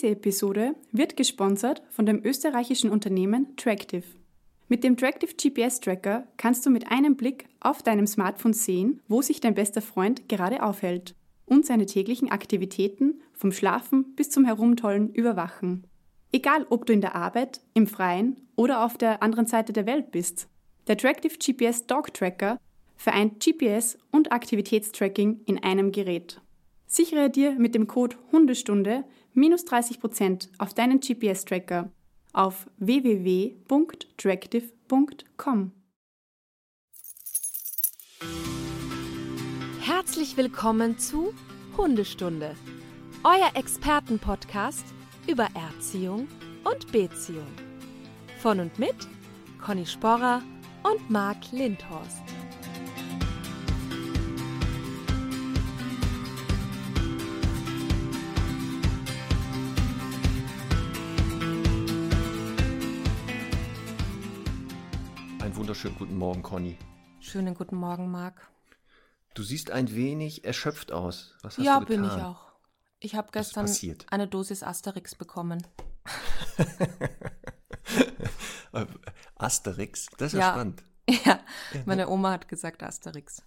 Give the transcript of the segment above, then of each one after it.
Diese Episode wird gesponsert von dem österreichischen Unternehmen Tractive. Mit dem Tractive GPS Tracker kannst du mit einem Blick auf deinem Smartphone sehen, wo sich dein bester Freund gerade aufhält und seine täglichen Aktivitäten vom Schlafen bis zum Herumtollen überwachen. Egal, ob du in der Arbeit, im Freien oder auf der anderen Seite der Welt bist. Der Tractive GPS Dog Tracker vereint GPS und Aktivitätstracking in einem Gerät. Sichere dir mit dem Code Hundestunde minus 30% auf deinen GPS-Tracker auf www.tractive.com. Herzlich willkommen zu Hundestunde, euer Expertenpodcast über Erziehung und Beziehung. Von und mit Conny Sporrer und Marc Lindhorst. Wunderschönen guten Morgen, Conny. Schönen guten Morgen, Marc. Du siehst ein wenig erschöpft aus. Was hast ja, du getan? bin ich auch. Ich habe gestern eine Dosis Asterix bekommen. Asterix? Das ist ja, ja spannend. Ja, meine Oma hat gesagt Asterix.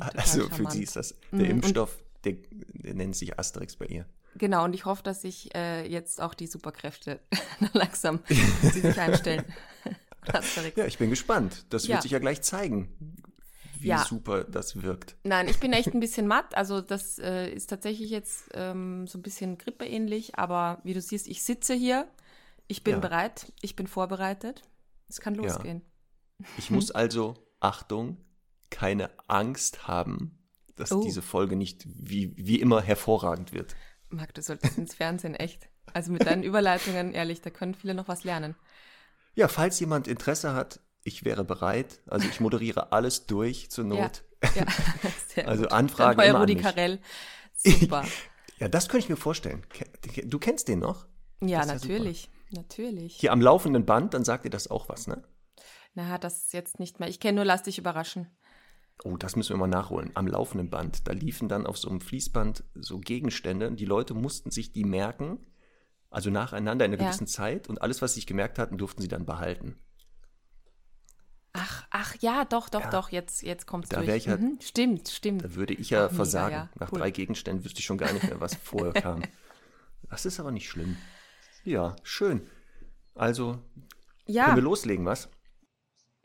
Also für sie ist das der mhm. Impfstoff, der, der, nennt sich Asterix bei ihr. Genau, und ich hoffe, dass sich äh, jetzt auch die Superkräfte langsam sich einstellen. Asterix. Ja, ich bin gespannt. Das ja. wird sich ja gleich zeigen, wie ja. super das wirkt. Nein, ich bin echt ein bisschen matt. Also das äh, ist tatsächlich jetzt ähm, so ein bisschen grippeähnlich. Aber wie du siehst, ich sitze hier. Ich bin ja. bereit. Ich bin vorbereitet. Es kann losgehen. Ich muss also, Achtung, keine Angst haben, dass oh. diese Folge nicht wie, wie immer hervorragend wird. Marc, du solltest ins Fernsehen, echt. Also mit deinen Überleitungen, ehrlich, da können viele noch was lernen. Ja, falls jemand Interesse hat, ich wäre bereit. Also ich moderiere alles durch zur Not. Ja, ja also Anfragen Dann immer Rudi Carell. Super. ja, das könnte ich mir vorstellen. Du kennst den noch? Ja, natürlich. Ja natürlich. Hier am laufenden Band, dann sagt ihr das auch was, ne? Na, das jetzt nicht mehr. Ich kenne nur Lass dich überraschen. Oh, das müssen wir mal nachholen. Am laufenden Band. Da liefen dann auf so einem Fließband so Gegenstände und die Leute mussten sich die merken also nacheinander in einer ja. gewissen Zeit und alles, was sie sich gemerkt hatten, durften sie dann behalten. Ach, ach ja, doch, doch, ja. doch, jetzt, jetzt kommt es durch. Ich halt, mhm. Stimmt, stimmt. Da würde ich ja ach, versagen. Mega, ja. Nach cool. drei Gegenständen wüsste ich schon gar nicht mehr, was vorher kam. Das ist aber nicht schlimm. Ja, schön. Also, ja. können wir loslegen, was?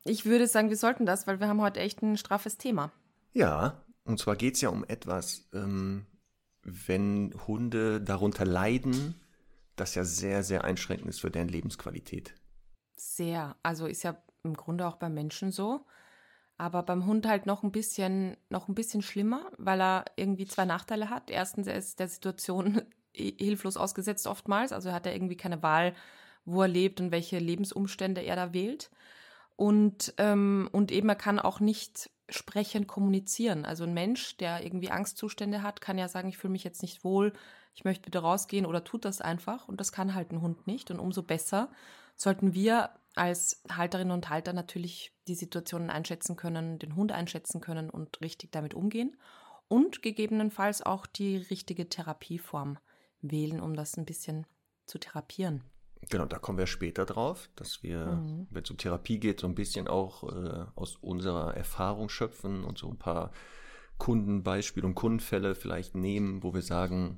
Ich würde sagen, wir sollten das, weil wir haben heute echt ein straffes Thema. Ja, und zwar geht es ja um etwas, ähm, wenn Hunde darunter leiden, das ja sehr, sehr einschränkend ist für deren Lebensqualität. Sehr. Also ist ja im Grunde auch beim Menschen so. Aber beim Hund halt noch ein bisschen, noch ein bisschen schlimmer, weil er irgendwie zwei Nachteile hat. Erstens, er ist der Situation hilflos ausgesetzt oftmals. Also hat er irgendwie keine Wahl, wo er lebt und welche Lebensumstände er da wählt. Und, ähm, und eben er kann auch nicht sprechend kommunizieren. Also ein Mensch, der irgendwie Angstzustände hat, kann ja sagen, ich fühle mich jetzt nicht wohl, ich möchte bitte rausgehen oder tut das einfach. Und das kann halt ein Hund nicht. Und umso besser sollten wir als Halterinnen und Halter natürlich die Situationen einschätzen können, den Hund einschätzen können und richtig damit umgehen. Und gegebenenfalls auch die richtige Therapieform wählen, um das ein bisschen zu therapieren. Genau, da kommen wir später drauf, dass wir, mhm. wenn es um Therapie geht, so ein bisschen auch äh, aus unserer Erfahrung schöpfen und so ein paar Kundenbeispiele und Kundenfälle vielleicht nehmen, wo wir sagen,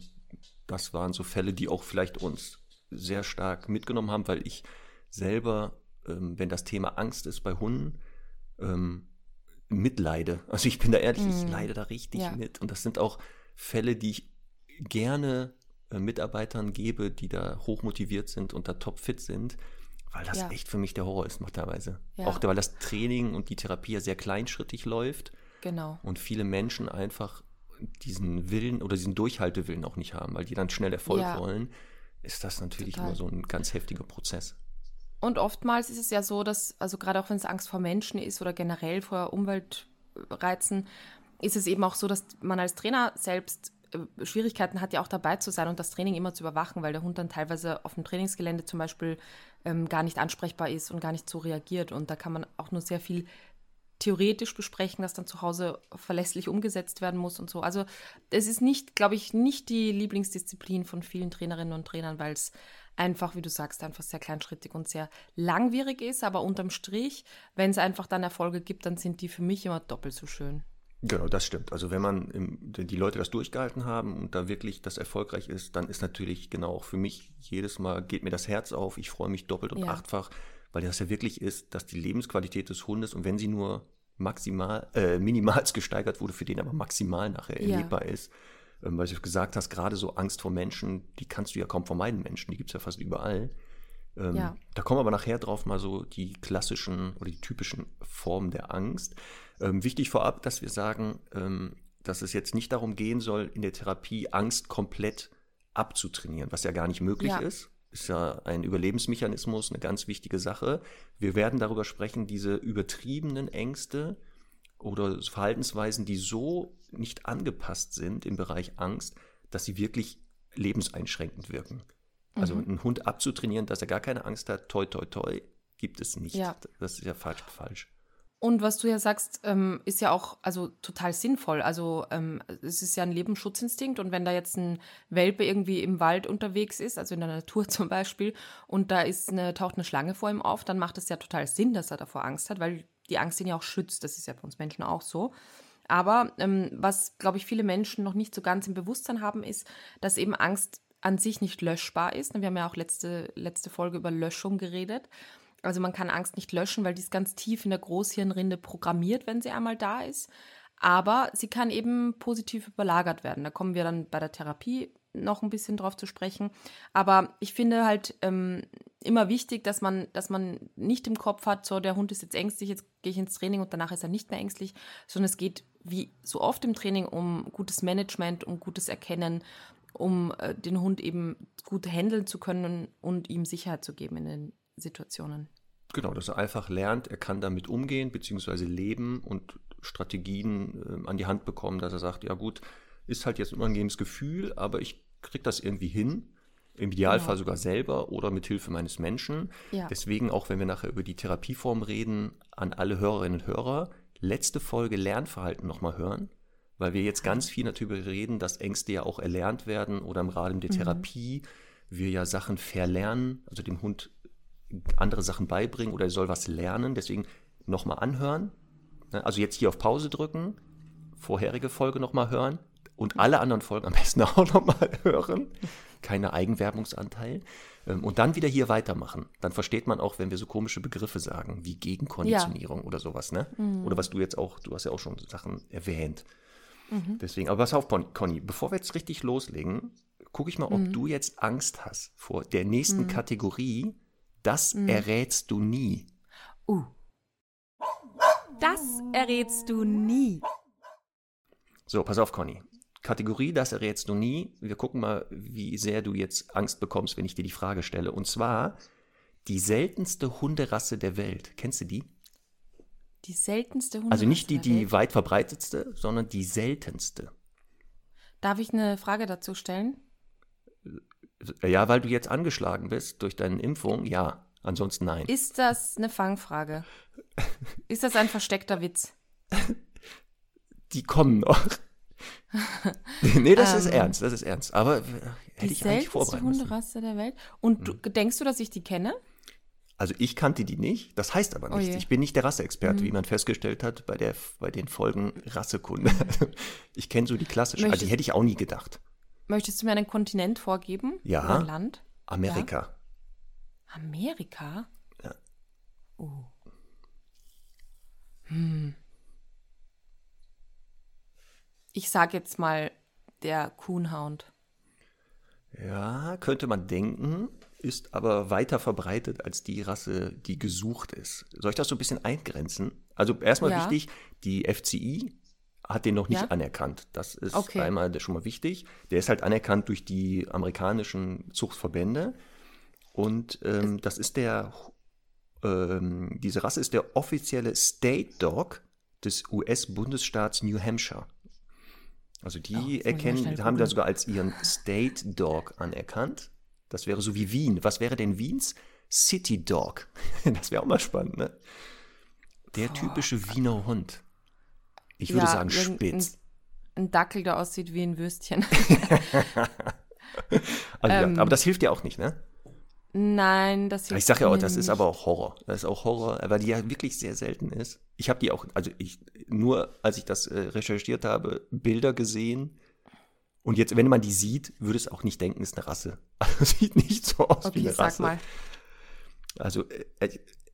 das waren so Fälle, die auch vielleicht uns sehr stark mitgenommen haben, weil ich selber, ähm, wenn das Thema Angst ist bei Hunden, ähm, mitleide. Also ich bin da ehrlich, mm. ich mhm. leide da richtig ja. mit. Und das sind auch Fälle, die ich gerne äh, Mitarbeitern gebe, die da hochmotiviert sind und da topfit sind, weil das ja. echt für mich der Horror ist, teilweise. Ja. Auch weil das Training und die Therapie ja sehr kleinschrittig läuft. Genau. Und viele Menschen einfach diesen Willen oder diesen Durchhaltewillen auch nicht haben, weil die dann schnell Erfolg ja. wollen, ist das natürlich Total. immer so ein ganz heftiger Prozess. Und oftmals ist es ja so, dass, also gerade auch wenn es Angst vor Menschen ist oder generell vor Umweltreizen, ist es eben auch so, dass man als Trainer selbst äh, Schwierigkeiten hat, ja auch dabei zu sein und das Training immer zu überwachen, weil der Hund dann teilweise auf dem Trainingsgelände zum Beispiel ähm, gar nicht ansprechbar ist und gar nicht so reagiert. Und da kann man auch nur sehr viel theoretisch besprechen, das dann zu Hause verlässlich umgesetzt werden muss und so. Also es ist nicht, glaube ich, nicht die Lieblingsdisziplin von vielen Trainerinnen und Trainern, weil es einfach, wie du sagst, einfach sehr kleinschrittig und sehr langwierig ist. Aber unterm Strich, wenn es einfach dann Erfolge gibt, dann sind die für mich immer doppelt so schön. Genau, das stimmt. Also wenn man im, die Leute das durchgehalten haben und da wirklich das erfolgreich ist, dann ist natürlich genau auch für mich jedes Mal geht mir das Herz auf. Ich freue mich doppelt und ja. achtfach, weil das ja wirklich ist, dass die Lebensqualität des Hundes und wenn sie nur maximal, äh, minimals gesteigert wurde, für den aber maximal nachher erlebbar ja. ist, ähm, weil du gesagt hast, gerade so Angst vor Menschen, die kannst du ja kaum vermeiden, Menschen, die gibt es ja fast überall. Ähm, ja. Da kommen wir aber nachher drauf mal so die klassischen oder die typischen Formen der Angst. Ähm, wichtig vorab, dass wir sagen, ähm, dass es jetzt nicht darum gehen soll, in der Therapie Angst komplett abzutrainieren, was ja gar nicht möglich ja. ist. Ist ja ein Überlebensmechanismus, eine ganz wichtige Sache. Wir werden darüber sprechen, diese übertriebenen Ängste oder Verhaltensweisen, die so nicht angepasst sind im Bereich Angst, dass sie wirklich lebenseinschränkend wirken. Also mhm. einen Hund abzutrainieren, dass er gar keine Angst hat, toi, toi, toi, gibt es nicht. Ja. Das ist ja falsch, falsch. Und was du ja sagst, ähm, ist ja auch also total sinnvoll. Also ähm, es ist ja ein Lebensschutzinstinkt und wenn da jetzt ein Welpe irgendwie im Wald unterwegs ist, also in der Natur zum Beispiel, und da ist eine, taucht eine Schlange vor ihm auf, dann macht es ja total Sinn, dass er davor Angst hat, weil die Angst ihn ja auch schützt. Das ist ja bei uns Menschen auch so. Aber ähm, was, glaube ich, viele Menschen noch nicht so ganz im Bewusstsein haben, ist, dass eben Angst an sich nicht löschbar ist. Wir haben ja auch letzte, letzte Folge über Löschung geredet. Also man kann Angst nicht löschen, weil die ist ganz tief in der Großhirnrinde programmiert, wenn sie einmal da ist. Aber sie kann eben positiv überlagert werden. Da kommen wir dann bei der Therapie noch ein bisschen drauf zu sprechen. Aber ich finde halt ähm, immer wichtig, dass man, dass man nicht im Kopf hat, so der Hund ist jetzt ängstlich, jetzt gehe ich ins Training und danach ist er nicht mehr ängstlich, sondern es geht wie so oft im Training um gutes Management, um gutes Erkennen, um äh, den Hund eben gut handeln zu können und ihm Sicherheit zu geben in den Situationen. Genau, dass er einfach lernt, er kann damit umgehen bzw. leben und Strategien äh, an die Hand bekommen, dass er sagt, ja gut, ist halt jetzt ein unangenehmes Gefühl, aber ich kriege das irgendwie hin. Im Idealfall genau. sogar selber oder mit Hilfe meines Menschen. Ja. Deswegen, auch wenn wir nachher über die Therapieform reden, an alle Hörerinnen und Hörer, letzte Folge Lernverhalten nochmal hören, weil wir jetzt ganz viel natürlich reden, dass Ängste ja auch erlernt werden oder im Rahmen der mhm. Therapie wir ja Sachen verlernen, also dem Hund andere Sachen beibringen oder er soll was lernen. Deswegen nochmal anhören. Ne, also jetzt hier auf Pause drücken, vorherige Folge nochmal hören und alle anderen Folgen am besten auch nochmal hören. Keine Eigenwerbungsanteil. Ähm, und dann wieder hier weitermachen. Dann versteht man auch, wenn wir so komische Begriffe sagen, wie Gegenkonditionierung ja. oder sowas, ne? Mhm. Oder was du jetzt auch, du hast ja auch schon Sachen erwähnt. Mhm. Deswegen, aber pass auf, Conny, bevor wir jetzt richtig loslegen, gucke ich mal, ob mhm. du jetzt Angst hast vor der nächsten mhm. Kategorie, das mhm. errätst du nie. Uh. Das errätst du nie. So, pass auf, Conny. Kategorie, das errätst du nie. Wir gucken mal, wie sehr du jetzt Angst bekommst, wenn ich dir die Frage stelle. Und zwar die seltenste Hunderasse der Welt. Kennst du die? Die seltenste Hunderasse. Also nicht die, die weit verbreitetste, sondern die seltenste. Darf ich eine Frage dazu stellen? Ja, weil du jetzt angeschlagen bist durch deine Impfung, ja. Ansonsten nein. Ist das eine Fangfrage? Ist das ein versteckter Witz? Die kommen noch. nee, das ähm, ist ernst, das ist ernst. Aber äh, hätte ich eigentlich vorbereitet. Die Hunderasse der Welt. Und du, hm. denkst du, dass ich die kenne? Also ich kannte die nicht, das heißt aber nichts. Oh ich bin nicht der Rasseexperte, mhm. wie man festgestellt hat bei, der, bei den Folgen Rassekunde. ich kenne so die klassischen, also die hätte ich auch nie gedacht. Möchtest du mir einen Kontinent vorgeben? Ja. Ein Land? Amerika. Ja. Amerika? Ja. Oh. Hm. Ich sag jetzt mal der Coonhound. Ja, könnte man denken, ist aber weiter verbreitet als die Rasse, die gesucht ist. Soll ich das so ein bisschen eingrenzen? Also erstmal ja. wichtig, die FCI, hat den noch nicht ja? anerkannt. Das ist okay. einmal schon mal wichtig. Der ist halt anerkannt durch die amerikanischen Zuchtverbände. Und ähm, das ist der, ähm, diese Rasse ist der offizielle State Dog des US-Bundesstaats New Hampshire. Also die oh, erkennen, haben da sogar als ihren State Dog anerkannt. Das wäre so wie Wien. Was wäre denn Wiens City Dog? Das wäre auch mal spannend, ne? Der typische Wiener Hund. Ich würde Ja, sagen spitz. Ein Dackel, der aussieht wie ein Würstchen. Also, ja, ähm, aber das hilft ja auch nicht, ne? Nein, das hilft Ich sage ja auch, das ist nicht. aber auch Horror. Das ist auch Horror, weil die ja wirklich sehr selten ist. Ich habe die auch, also ich, nur als ich das äh, recherchiert habe, Bilder gesehen. Und jetzt, wenn man die sieht, würde es auch nicht denken, ist eine Rasse. Also sieht nicht so aus wie Okay, eine sag Rasse. mal. Also äh,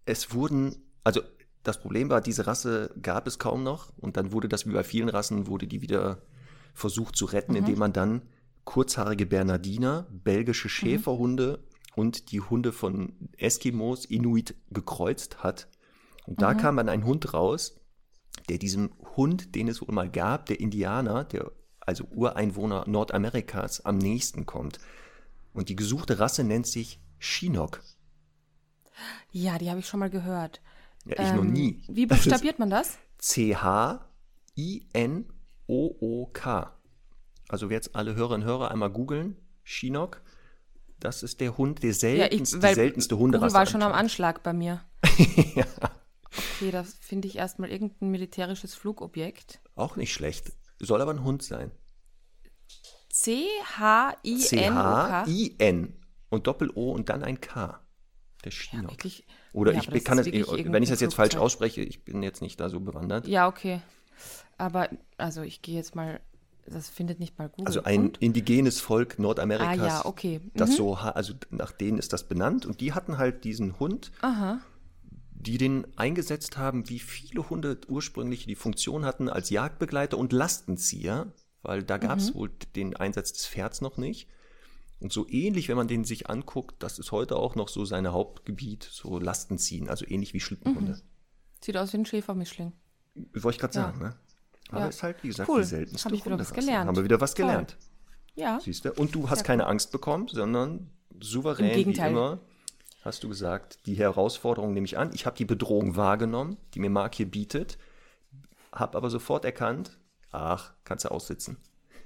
es wurden, also das Problem war, diese Rasse gab es kaum noch und dann wurde das wie bei vielen Rassen, wurde die wieder versucht zu retten, Mhm. indem man dann kurzhaarige Bernardiner, Mhm. belgische Schäferhunde und die Hunde von Eskimos, Inuit gekreuzt hat. Und Mhm. da kam dann ein Hund raus, der diesem Hund, den es wohl mal gab, der Indianer, der also Ureinwohner Nordamerikas, am nächsten kommt. Und die gesuchte Rasse nennt sich Chinook. Ja, die habe ich schon mal gehört. Ja, ich noch Ähm, nie. Wie buchstabiert man das? C-H-I-N-O-O-K. Also jetzt alle Hörerinnen und Hörer einmal googeln. Chinook. Das ist der Hund, der Ja, ich, seltenste, die seltenste Hunderasse. war schon am. Anschlag bei mir. ja, Okay, da finde ich erstmal irgendein militärisches Flugobjekt. auch nicht schlecht. Soll aber ein Hund sein. C-H-I-N-O-K. C-H-I-N und Doppel-O und dann ein K. Der Ja, Chinook. wirklich. Oder Ja, ich das kann es, wenn ich das jetzt falsch ausspreche, ich bin jetzt nicht da so bewandert. Ja, okay. Aber, also ich gehe jetzt mal, das findet nicht mal Google. Also ein Und? indigenes Volk Nordamerikas. Ah ja, okay. Das Mhm. so, ha- also nach denen ist das benannt und die hatten halt diesen Hund, Aha. die den eingesetzt haben, wie viele Hunde ursprünglich die Funktion hatten als Jagdbegleiter und Lastenzieher, weil da gab Mhm. es wohl den Einsatz des Pferds noch nicht. Und so ähnlich, wenn man den sich anguckt, das ist heute auch noch so sein Hauptgebiet, so Lastenziehen, also ähnlich wie Schlittenhunde. Mhm. Sieht aus wie ein Schäfermischling. Wollte ich gerade Ja. sagen, ne? Aber Ja. ist halt, wie gesagt, Cool. die seltenste Hab ich wieder was gelernt. Haben wir wieder was Toll. gelernt. Ja. Siehst du? Und du hast Sehr keine cool. Angst bekommen, sondern souverän Im wie immer hast du gesagt, die Herausforderung nehme ich an. Ich habe die Bedrohung wahrgenommen, die mir Mark hier bietet, habe aber sofort erkannt, ach, kannst du aussitzen.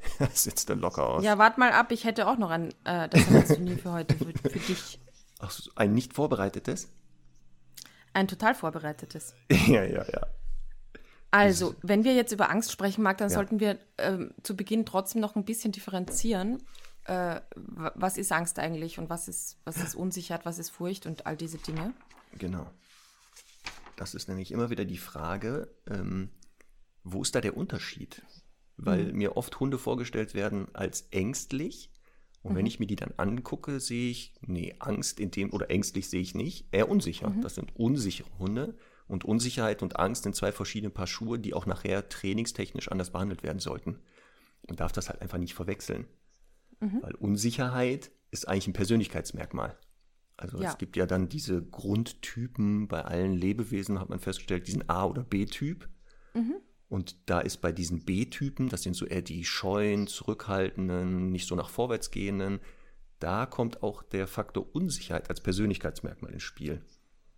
Sitzt du locker aus. Ja, wart mal ab, ich hätte auch noch ein äh, das Turnier für heute, für, für dich. Ach, so, ein nicht vorbereitetes? Ein total vorbereitetes. ja, ja, ja. Also, wenn wir jetzt über Angst sprechen, Marc, dann Ja. sollten wir ähm, zu Beginn trotzdem noch ein bisschen differenzieren. Äh, wa- was ist Angst eigentlich und was ist, was ist Unsicherheit, was ist Furcht und all diese Dinge? Genau. Das ist nämlich immer wieder die Frage, ähm, wo ist da der Unterschied? Weil mir oft Hunde vorgestellt werden als ängstlich. Und wenn ich mir die dann angucke, sehe ich, nee, Angst in dem, oder ängstlich sehe ich nicht, eher unsicher. Das sind unsichere Hunde. Und Unsicherheit und Angst sind zwei verschiedene Paar Schuhe, die auch nachher trainingstechnisch anders behandelt werden sollten. Man darf das halt einfach nicht verwechseln. Weil Unsicherheit ist eigentlich ein Persönlichkeitsmerkmal. Also Ja. es gibt ja dann diese Grundtypen bei allen Lebewesen, hat man festgestellt, diesen A- oder B-Typ. Und da ist bei diesen B-Typen, das sind so eher die scheuen, zurückhaltenden, nicht so nach vorwärts gehenden, da kommt auch der Faktor Unsicherheit als Persönlichkeitsmerkmal ins Spiel.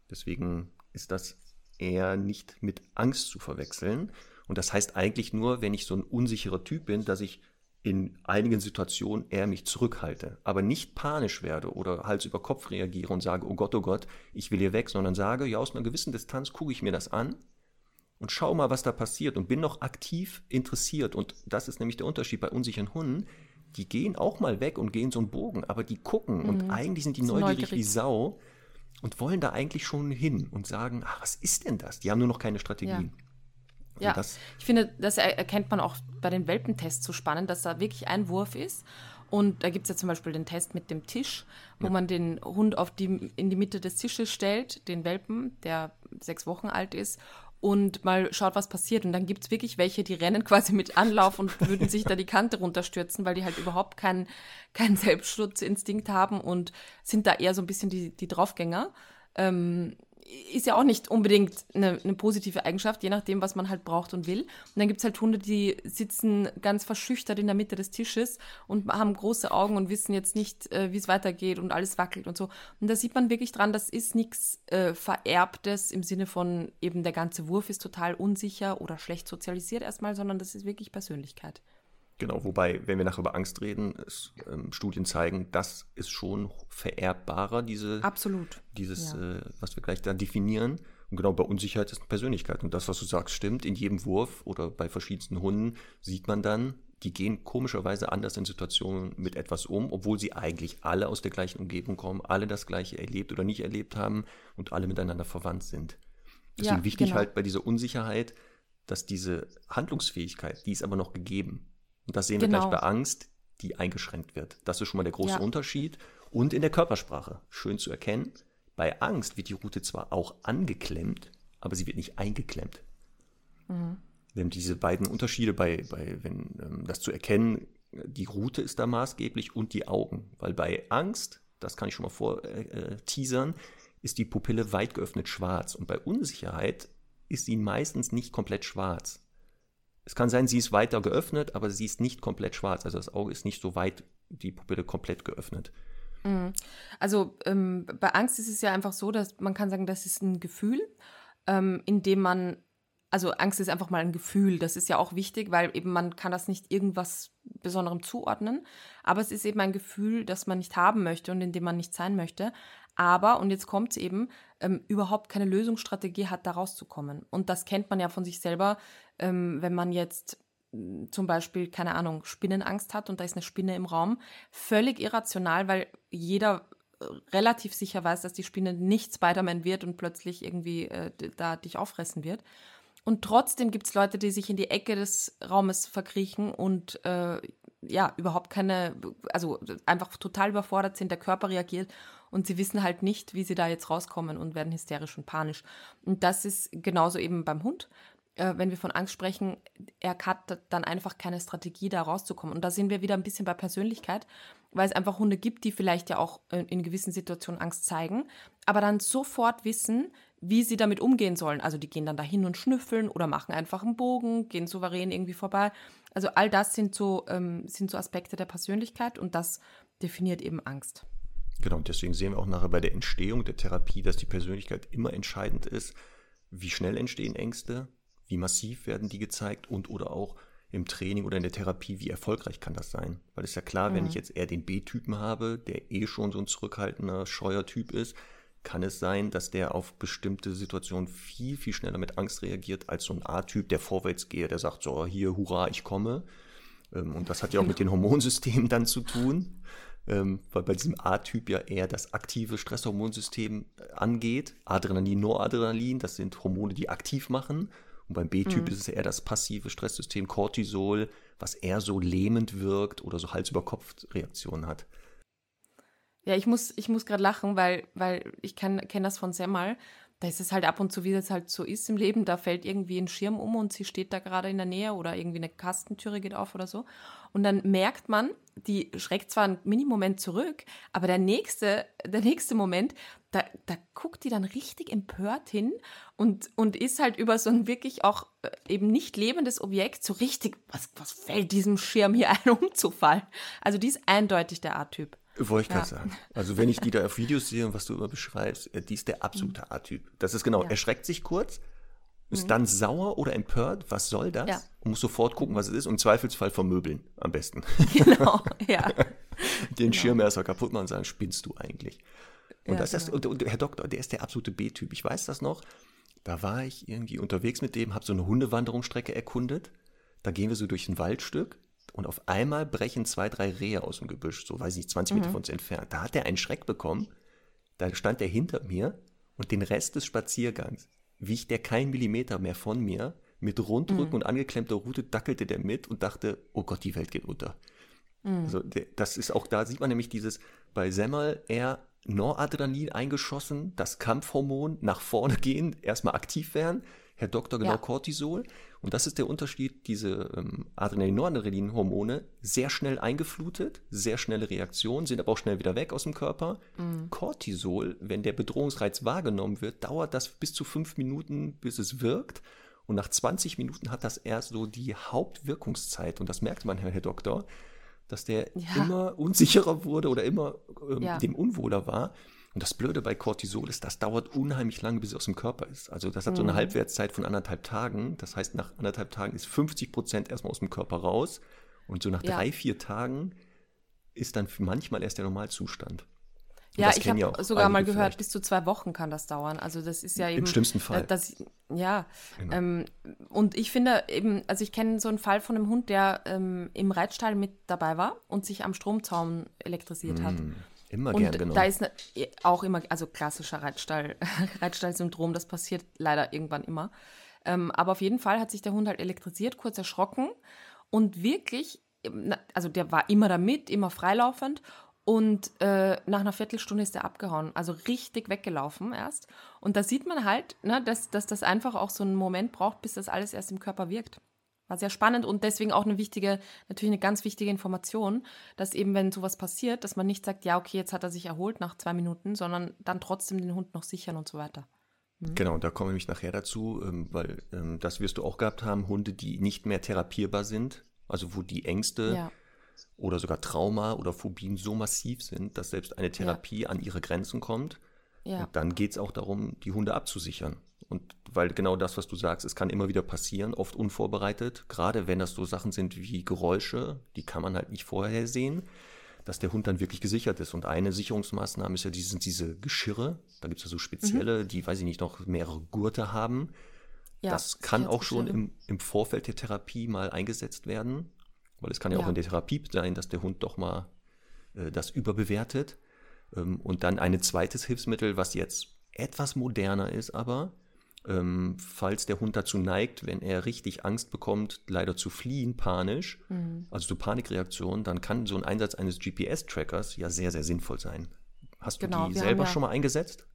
Deswegen ist das eher nicht mit Angst zu verwechseln. Und das heißt eigentlich nur, wenn ich so ein unsicherer Typ bin, dass ich in einigen Situationen eher mich zurückhalte, aber nicht panisch werde oder Hals über Kopf reagiere und sage, oh Gott, oh Gott, ich will hier weg, sondern sage, ja, aus einer gewissen Distanz gucke ich mir das an und schau mal, was da passiert und bin noch aktiv interessiert. Und das ist nämlich der Unterschied bei unsicheren Hunden. Die gehen auch mal weg und gehen so einen Bogen, aber die gucken und eigentlich sind die Mhm. Sind neugierig, wie neugierig. Sau und wollen da eigentlich schon hin und sagen, ach, was ist denn das? Die haben nur noch keine Strategien. Also Ja, das, ich finde, das er erkennt man auch bei den Welpentests so spannend, dass da wirklich ein Wurf ist. Und da gibt es ja zum Beispiel den Test mit dem Tisch, wo man den Hund auf die, in die Mitte des Tisches stellt, den Welpen, der sechs Wochen alt ist, und mal schaut, was passiert. Und dann gibt es wirklich welche, die rennen quasi mit Anlauf und würden sich da die Kante runterstürzen, weil die halt überhaupt keinen keinen Selbstschutzinstinkt haben und sind da eher so ein bisschen die, die Draufgänger. Ähm, ist ja auch nicht unbedingt eine, eine positive Eigenschaft, je nachdem, was man halt braucht und will. Und dann gibt es halt Hunde, die sitzen ganz verschüchtert in der Mitte des Tisches und haben große Augen und wissen jetzt nicht, äh, wie es weitergeht und alles wackelt und so. Und da sieht man wirklich dran, das ist nichts äh, Vererbtes im Sinne von eben der ganze Wurf ist total unsicher oder schlecht sozialisiert erstmal, sondern das ist wirklich Persönlichkeit. Genau, wobei, wenn wir nachher über Angst reden, es, ähm, Studien zeigen, das ist schon vererbbarer, diese, Absolut. dieses, Ja. äh, was wir gleich da definieren. Und genau bei Unsicherheit ist eine Persönlichkeit. Und das, was du sagst, stimmt. In jedem Wurf oder bei verschiedensten Hunden sieht man dann, die gehen komischerweise anders in Situationen mit etwas um, obwohl sie eigentlich alle aus der gleichen Umgebung kommen, alle das Gleiche erlebt oder nicht erlebt haben und alle miteinander verwandt sind. Deswegen ja, wichtig genau. halt bei dieser Unsicherheit, dass diese Handlungsfähigkeit, die ist aber noch gegeben. Und das sehen genau. wir gleich genau. bei Angst, die eingeschränkt wird. Das ist schon mal der große ja. Unterschied. Und in der Körpersprache, schön zu erkennen, bei Angst wird die Route zwar auch angeklemmt, aber sie wird nicht eingeklemmt. Mhm. Wir haben diese beiden Unterschiede bei, bei wenn ähm, das zu erkennen, die Route ist da maßgeblich und die Augen. Weil bei Angst, das kann ich schon mal vor äh, äh teasern, ist die Pupille weit geöffnet schwarz. Und bei Unsicherheit ist sie meistens nicht komplett schwarz. Es kann sein, sie ist weiter geöffnet, aber sie ist nicht komplett schwarz. Also das Auge ist nicht so weit, die Pupille komplett geöffnet. Mhm. Also ähm, bei Angst ist es ja einfach so, dass man kann sagen, das ist ein Gefühl, ähm, in dem man, also Angst ist einfach mal ein Gefühl. Das ist ja auch wichtig, weil eben man kann das nicht irgendwas Besonderem zuordnen. Aber es ist eben ein Gefühl, das man nicht haben möchte und in dem man nicht sein möchte. Aber, und jetzt kommt es eben, ähm, überhaupt keine Lösungsstrategie hat, da rauszukommen. Und das kennt man ja von sich selber, ähm, wenn man jetzt hm, zum Beispiel, keine Ahnung, Spinnenangst hat und da ist eine Spinne im Raum. Völlig irrational, weil jeder äh, relativ sicher weiß, dass die Spinne nicht Spider-Man wird und plötzlich irgendwie äh, da dich auffressen wird. Und trotzdem gibt es Leute, die sich in die Ecke des Raumes verkriechen und äh, ja, überhaupt keine, also einfach total überfordert sind, der Körper reagiert und sie wissen halt nicht, wie sie da jetzt rauskommen und werden hysterisch und panisch. Und das ist genauso eben beim Hund. Äh, wenn wir von Angst sprechen, er hat dann einfach keine Strategie, da rauszukommen. Und da sind wir wieder ein bisschen bei Persönlichkeit, weil es einfach Hunde gibt, die vielleicht ja auch in gewissen Situationen Angst zeigen, aber dann sofort wissen, wie sie damit umgehen sollen. Also die gehen dann dahin und schnüffeln oder machen einfach einen Bogen, gehen souverän irgendwie vorbei. Also all das sind so, ähm, sind so Aspekte der Persönlichkeit und das definiert eben Angst. Genau, und deswegen sehen wir auch nachher bei der Entstehung der Therapie, dass die Persönlichkeit immer entscheidend ist. Wie schnell entstehen Ängste, wie massiv werden die gezeigt und oder auch im Training oder in der Therapie, wie erfolgreich kann das sein? Weil es ist ja klar, mhm. wenn ich jetzt eher den B-Typen habe, der eh schon so ein zurückhaltender, scheuer Typ ist, kann es sein, dass der auf bestimmte Situationen viel, viel schneller mit Angst reagiert als so ein A-Typ, der vorwärts geht, der sagt so, hier, hurra, ich komme. Ähm, und das hat ja auch mit den Hormonsystemen dann zu tun, ähm, weil bei diesem A-Typ ja eher das aktive Stresshormonsystem angeht. Adrenalin, Noradrenalin, das sind Hormone, die aktiv machen. Und beim B-Typ mhm. ist es eher das passive Stresssystem, Cortisol, was eher so lähmend wirkt oder so Hals-über-Kopf-Reaktionen hat. Ja, ich muss, ich muss gerade lachen, weil, weil ich kenne das von Semmel. Da ist es halt ab und zu, wie das halt so ist im Leben. Da fällt irgendwie ein Schirm um und sie steht da gerade in der Nähe oder irgendwie eine Kastentüre geht auf oder so. Und dann merkt man, die schreckt zwar einen Minimoment zurück, aber der nächste, der nächste Moment, da, da guckt die dann richtig empört hin und, und ist halt über so ein wirklich auch äh, eben nicht lebendes Objekt so richtig, was, was fällt diesem Schirm hier ein umzufallen? Also die ist eindeutig der A-Typ. Wollte ich gerade ja. sagen. Also wenn ich die da auf Videos sehe und was du immer beschreibst, äh, die ist der absolute. A-Typ. Das ist genau, ja. erschreckt sich kurz, ist mhm. dann sauer oder empört, was soll das? Ja. Und muss sofort gucken, was es ist und im Zweifelsfall vermöbeln am besten. Genau, ja. Den genau. Schirm erstmal kaputt machen und sagen, spinnst du eigentlich? Und, ja, das genau. ist, und, und Herr Doktor, der ist der absolute B-Typ. Ich weiß das noch. Da war ich irgendwie unterwegs mit dem, habe so eine Hundewanderungsstrecke erkundet. Da gehen wir so durch ein Waldstück und auf einmal brechen zwei, drei Rehe aus dem Gebüsch, so weiß ich nicht, 20 Meter mhm. von uns entfernt. Da hat er einen Schreck bekommen. Da stand er hinter mir und den Rest des Spaziergangs wiegt er kein Millimeter mehr von mir. Mit Rundrücken mhm. und angeklemmter Rute dackelte der mit und dachte, oh Gott, die Welt geht unter. Mhm. Also das ist auch da, sieht man nämlich dieses, bei Semmel eher Noradrenalin eingeschossen, das Kampfhormon nach vorne gehen, erstmal aktiv werden, Herr Doktor genau ja. Cortisol. Und das ist der Unterschied, diese ähm, Adrenalin-Noradrenalin-Hormone sehr schnell eingeflutet, sehr schnelle Reaktionen, sind aber auch schnell wieder weg aus dem Körper. Mhm. Cortisol, wenn der Bedrohungsreiz wahrgenommen wird, dauert das bis zu fünf Minuten, bis es wirkt. Und nach 20 Minuten hat das erst so die Hauptwirkungszeit. Und das merkt man, Herr, Herr Doktor, dass der ja. immer unsicherer wurde oder immer ähm, ja. dem unwohler war. Und das Blöde bei Cortisol ist, das dauert unheimlich lange, bis es aus dem Körper ist. Also das hat so eine mhm. Halbwertszeit von anderthalb Tagen. Das heißt, nach anderthalb Tagen ist 50 Prozent erstmal aus dem Körper raus. Und so nach ja. drei, vier Tagen ist dann manchmal erst der Normalzustand. Ja, ich habe sogar mal gehört, vielleicht. bis zu zwei Wochen kann das dauern. Also das ist ja eben. Im schlimmsten Fall. Das, ja. Genau. Ähm, und ich finde eben, also ich kenne so einen Fall von einem Hund, der ähm, im Reitstall mit dabei war und sich am Stromzaun elektrisiert mm, hat. Immer und gern genommen. Da ist ne, auch immer, also klassischer Reitstall, Reitstall-Syndrom, das passiert leider irgendwann immer. Ähm, aber auf jeden Fall hat sich der Hund halt elektrisiert, kurz erschrocken und wirklich, also der war immer damit, immer freilaufend und äh, nach einer Viertelstunde ist er abgehauen, also richtig weggelaufen erst. Und da sieht man halt, ne, dass, dass das einfach auch so einen Moment braucht, bis das alles erst im Körper wirkt. War sehr spannend und deswegen auch eine wichtige, natürlich eine ganz wichtige Information, dass eben, wenn sowas passiert, dass man nicht sagt, ja, okay, jetzt hat er sich erholt nach zwei Minuten, sondern dann trotzdem den Hund noch sichern und so weiter. Mhm. Genau, da komme ich nachher dazu, ähm, weil ähm, das wirst du auch gehabt haben, Hunde, die nicht mehr therapierbar sind, also wo die Ängste ja oder sogar Trauma oder Phobien so massiv sind, dass selbst eine Therapie ja. an ihre Grenzen kommt. Ja. Und dann geht es auch darum, die Hunde abzusichern. Und weil genau das, was du sagst, es kann immer wieder passieren, oft unvorbereitet, gerade wenn das so Sachen sind wie Geräusche, die kann man halt nicht vorher sehen, dass der Hund dann wirklich gesichert ist. Und eine Sicherungsmaßnahme ist ja, die sind diese Geschirre, da gibt es ja so spezielle, mhm. die, weiß ich nicht, noch mehrere Gurte haben. Ja, das kann auch schon im, im Vorfeld der Therapie mal eingesetzt werden. Weil es kann ja, ja. auch in der Therapie sein, dass der Hund doch mal äh, das überbewertet. Ähm, und dann ein zweites Hilfsmittel, was jetzt etwas moderner ist, aber ähm, falls der Hund dazu neigt, wenn er richtig Angst bekommt, leider zu fliehen, panisch, mhm. also zu Panikreaktionen, dann kann so ein Einsatz eines GPS-Trackers ja sehr, sehr sinnvoll sein. Hast du genau, die selber ja schon mal eingesetzt?